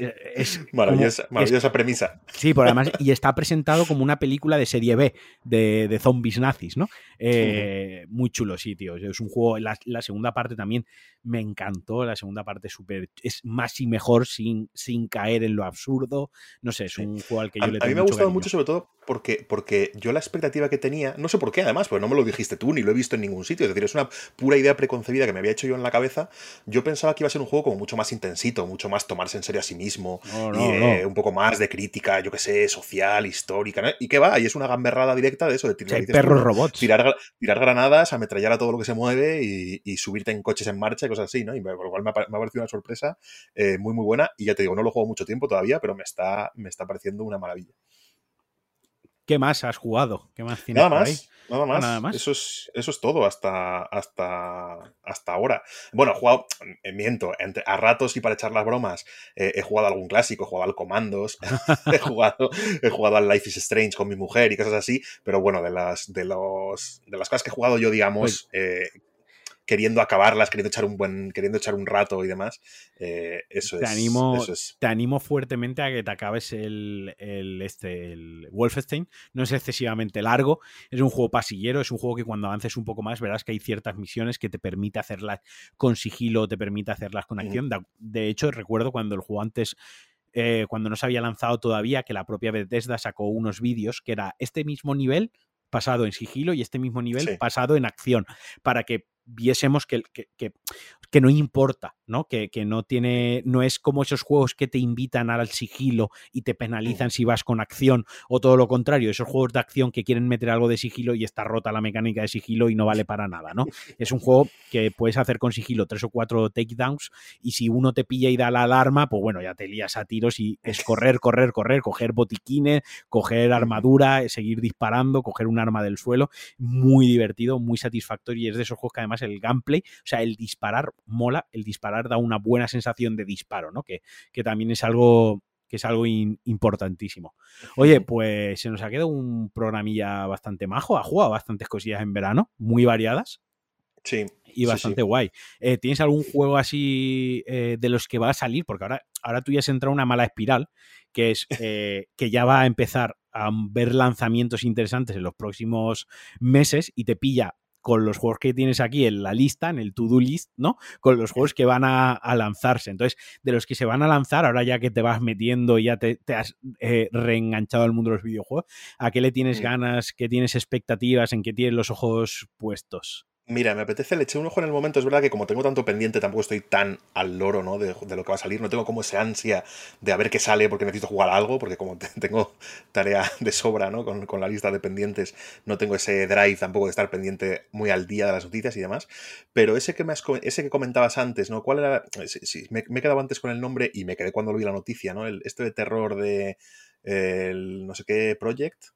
Eh, es maravillosa, premisa. Sí, por además, y está presentado como una película de serie B de, de zombies nazis, ¿no? Eh, muy chulo, sí, tío. Es un juego, la, la, segunda parte también me encantó, la segunda parte súper, es más y mejor sin, sin caer en lo absurdo. No sé, es un juego al que yo le tengo A mí me ha gustado mucho, sobre todo porque, porque yo la expectativa que tenía, no sé por qué además, porque no me lo dijiste tú ni lo he visto en ningún sitio, es decir, es una pura idea preconcebida que me había hecho yo en la cabeza. Yo pensaba que iba a ser un juego como mucho más intensito, mucho más tomarse en serio a sí mismo, y, eh, un poco más de crítica, yo qué sé, social, histórica, y que va, y es una gamberrada directa de eso, de tirar, perros robots. Tirar, tirar, granadas, ametrallar a todo lo que se mueve y, subirte en coches en marcha y cosas así, ¿no? Y por lo cual me ha, parecido una sorpresa eh, muy, muy buena, y ya te digo, no lo juego mucho tiempo todavía, pero me está, me está pareciendo una maravilla. ¿Qué más has jugado? ¿Qué más nada, más, nada más, nada más. Eso es, eso es todo hasta, hasta, hasta ahora. Bueno, he jugado, eh, miento, a ratos y para echar las bromas, eh, he jugado algún clásico, he jugado al Comandos, he, jugado, he jugado al Life is Strange con mi mujer y cosas así, pero bueno, de las, de los, de las cosas que he jugado yo, digamos, pues eh, queriendo acabarlas, queriendo echar un buen, queriendo echar un rato y demás. Eh, eso, te es, animo, eso es. Te animo fuertemente a que te acabes el, el, este, el Wolfenstein. No es excesivamente largo, es un juego pasillero, es un juego que cuando avances un poco más verás que hay ciertas misiones que te permite hacerlas con sigilo, te permite hacerlas con acción. De, de hecho, recuerdo cuando el juego antes eh, cuando no se había lanzado todavía, que la propia Bethesda sacó unos vídeos que era este mismo nivel pasado en sigilo y este mismo nivel Sí. pasado en acción, para que viésemos que, que, que- que no importa, ¿no? Que, que no tiene. No es como esos juegos que te invitan al sigilo y te penalizan si vas con acción, o todo lo contrario, esos juegos de acción que quieren meter algo de sigilo y está rota la mecánica de sigilo y no vale para nada, ¿no? Es un juego que puedes hacer con sigilo tres o cuatro takedowns y si uno te pilla y da la alarma, pues bueno, ya te lías a tiros y es correr, correr, correr, coger botiquines, coger armadura, eh, seguir disparando, coger un arma del suelo. Muy divertido, muy satisfactorio y es de esos juegos que además el gameplay, o sea, el disparar mola, el disparar da una buena sensación de disparo, ¿no? Que, que también es algo que es algo in- importantísimo. Oye, pues se nos ha quedado un programilla bastante majo, ha jugado bastantes cosillas en verano, muy variadas Sí. y sí, bastante sí. guay. Eh, ¿Tienes algún juego así eh, de los que va a salir? Porque ahora, ahora tú ya has entrado en una mala espiral, que es eh, que ya va a empezar a ver lanzamientos interesantes en los próximos meses y te pilla con los juegos que tienes aquí en la lista, en el to-do list, ¿no? Con los juegos que van a, a lanzarse. Entonces, de los que se van a lanzar, ahora ya que te vas metiendo y ya te, te has eh, reenganchado al mundo de los videojuegos, ¿a qué le tienes Mm. ganas? ¿Qué tienes expectativas? ¿En qué tienes los ojos puestos? Mira, me apetece, le eché un ojo en el momento. Es verdad que como tengo tanto pendiente, tampoco estoy tan al loro, ¿no? De, lo que va a salir. No tengo como esa ansia de a ver qué sale porque necesito jugar algo, porque como te- tengo tarea de sobra, ¿no? Con, la lista de pendientes, no tengo ese drive tampoco de estar pendiente muy al día de las noticias y demás. Pero ese que, me has ese que comentabas antes, ¿no? ¿Cuál era? Sí, sí, me, me he quedado antes con el nombre y me quedé cuando lo vi la noticia, ¿no? El, este de terror de el no sé qué project.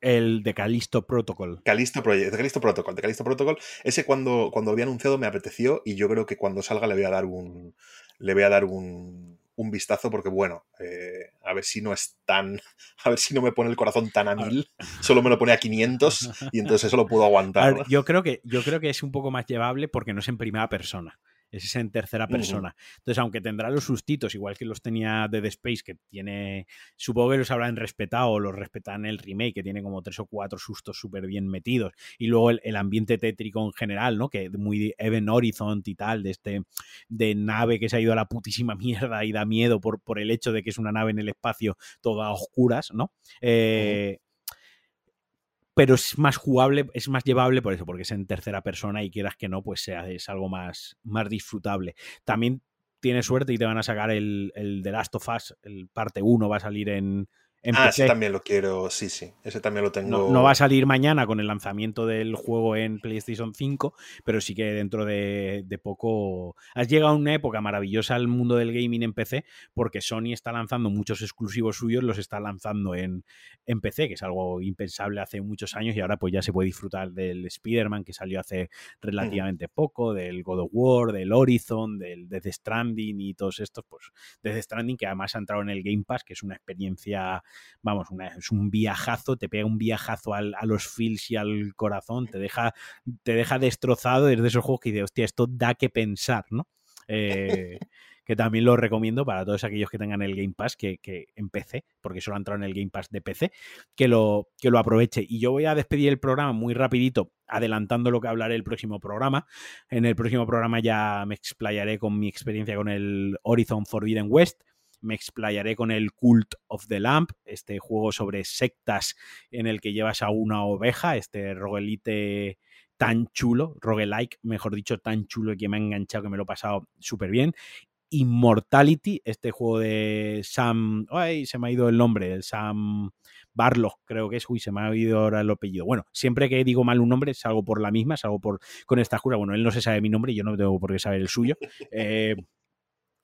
El de Callisto Protocol. Callisto Project, de Callisto Protocol, de Callisto Protocol, ese cuando, cuando lo había anunciado me apeteció y yo creo que cuando salga le voy a dar un le voy a dar un, un vistazo porque bueno, eh, a ver si no es tan, a ver si no me pone el corazón tan a mil, solo me lo pone a 500 y entonces eso lo puedo aguantar. ver, ¿no? yo creo que yo creo que es un poco más llevable porque no es en primera persona. Es en tercera persona. Entonces, aunque tendrá los sustitos, igual que los tenía Dead Space, que tiene. Supongo que los habrán respetado, los respetan el remake, que tiene como tres o cuatro sustos súper bien metidos. Y luego el, el ambiente tétrico en general, ¿no? Que muy Even Horizon y tal, de este. de nave que se ha ido a la putísima mierda y da miedo por, por el hecho de que es una nave en el espacio toda a oscuras, ¿no? Eh, pero es más jugable, es más llevable por eso, porque es en tercera persona y quieras que no, pues sea, es algo más, más disfrutable. También tienes suerte y te van a sacar el, el The Last of Us, el parte 1 va a salir en, Ah, ese también lo quiero, sí, sí, ese también lo tengo. No, no va a salir mañana con el lanzamiento del juego en PlayStation 5, pero sí que dentro de, de poco... Has llegado a una época maravillosa al mundo del gaming en PC, porque Sony está lanzando muchos exclusivos suyos, los está lanzando en, en PC, que es algo impensable hace muchos años y ahora pues ya se puede disfrutar del Spider-Man que salió hace relativamente poco, del God of War, del Horizon, del Death Stranding y todos estos, pues Death Stranding que además ha entrado en el Game Pass, que es una experiencia vamos, una- es un viajazo, te pega un viajazo al- a los feels y al corazón, te deja, te deja destrozado, es de esos juegos que dices, hostia, esto da que pensar, ¿no? Eh, que también lo recomiendo para todos aquellos que tengan el Game Pass, que, que en PC, porque solo ha entrado en el Game Pass de PC, que lo, que lo aproveche. Y yo voy a despedir el programa muy rapidito, adelantando lo que hablaré el próximo programa. En el próximo programa ya me explayaré con mi experiencia con el Horizon Forbidden West me explayaré con el Cult of the Lamp, este juego sobre sectas en el que llevas a una oveja, este roguelite tan chulo, roguelike, mejor dicho, tan chulo que me ha enganchado que me lo he pasado súper bien. Immortality, este juego de Sam, ay, se me ha ido el nombre, el Sam Barlow, creo que es, uy, se me ha ido ahora el apellido. Bueno, siempre que digo mal un nombre, salgo por la misma, salgo por con esta jura. Bueno, él no se sabe mi nombre yo no tengo por qué saber el suyo. Eh,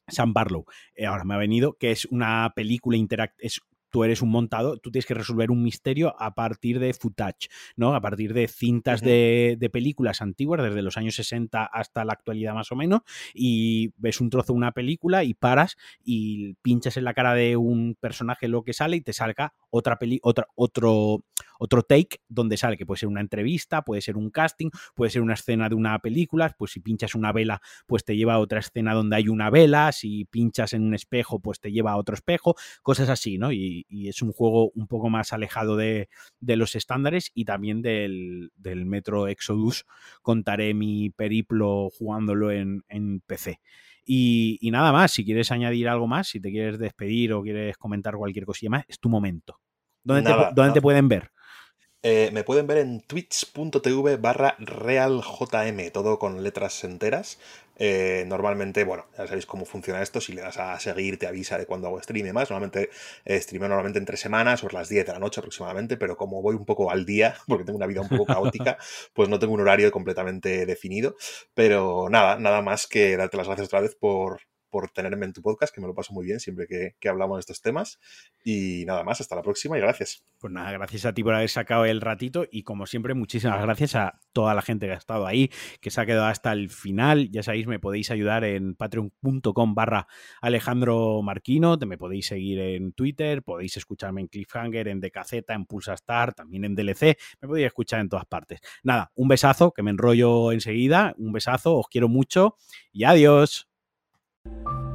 Sam Barlow, eh, ahora me ha venido, que es una película interactiva, tú eres un montador, tú tienes que resolver un misterio a partir de footage, ¿no? A partir de cintas de, de películas antiguas, desde los años 60 hasta la actualidad más o menos, y ves un trozo de una película y paras y pinchas en la cara de un personaje lo que sale y te salga otra peli, otra, otro, otro take donde sale, que puede ser una entrevista, puede ser un casting, puede ser una escena de una película, pues si pinchas una vela, pues te lleva a otra escena donde hay una vela, si pinchas en un espejo, pues te lleva a otro espejo, cosas así, ¿no? Y, es un juego un poco más alejado de, los estándares y también del, Metro Exodus. Contaré mi periplo jugándolo en, PC. Y, nada más, si quieres añadir algo más, si te quieres despedir o quieres comentar cualquier cosilla más, es tu momento. ¿Dónde, te, te pueden ver? Eh, me pueden ver en twitch.tv barra realjm, todo con letras enteras. Eh, normalmente, bueno, ya sabéis cómo funciona esto. Si le das a seguir, te avisa de cuando hago stream y más. Normalmente eh, streameo normalmente entre semanas, sobre las 10 de la noche aproximadamente, pero como voy un poco al día, porque tengo una vida un poco caótica, pues no tengo un horario completamente definido. Pero nada, nada más que darte las gracias otra vez por, por tenerme en tu podcast, que me lo paso muy bien siempre que, hablamos de estos temas. Y nada más, hasta la próxima y gracias. Pues nada, gracias a ti por haber sacado el ratito y como siempre, muchísimas gracias a toda la gente que ha estado ahí, que se ha quedado hasta el final. Ya sabéis, me podéis ayudar en patreon.com barra Alejandro Marquino, me podéis seguir en Twitter, podéis escucharme en Cliffhanger, en DKZ, en Pulsa Star, también en DLC, me podéis escuchar en todas partes. Nada, un besazo, que me enrollo enseguida, un besazo, os quiero mucho y adiós. you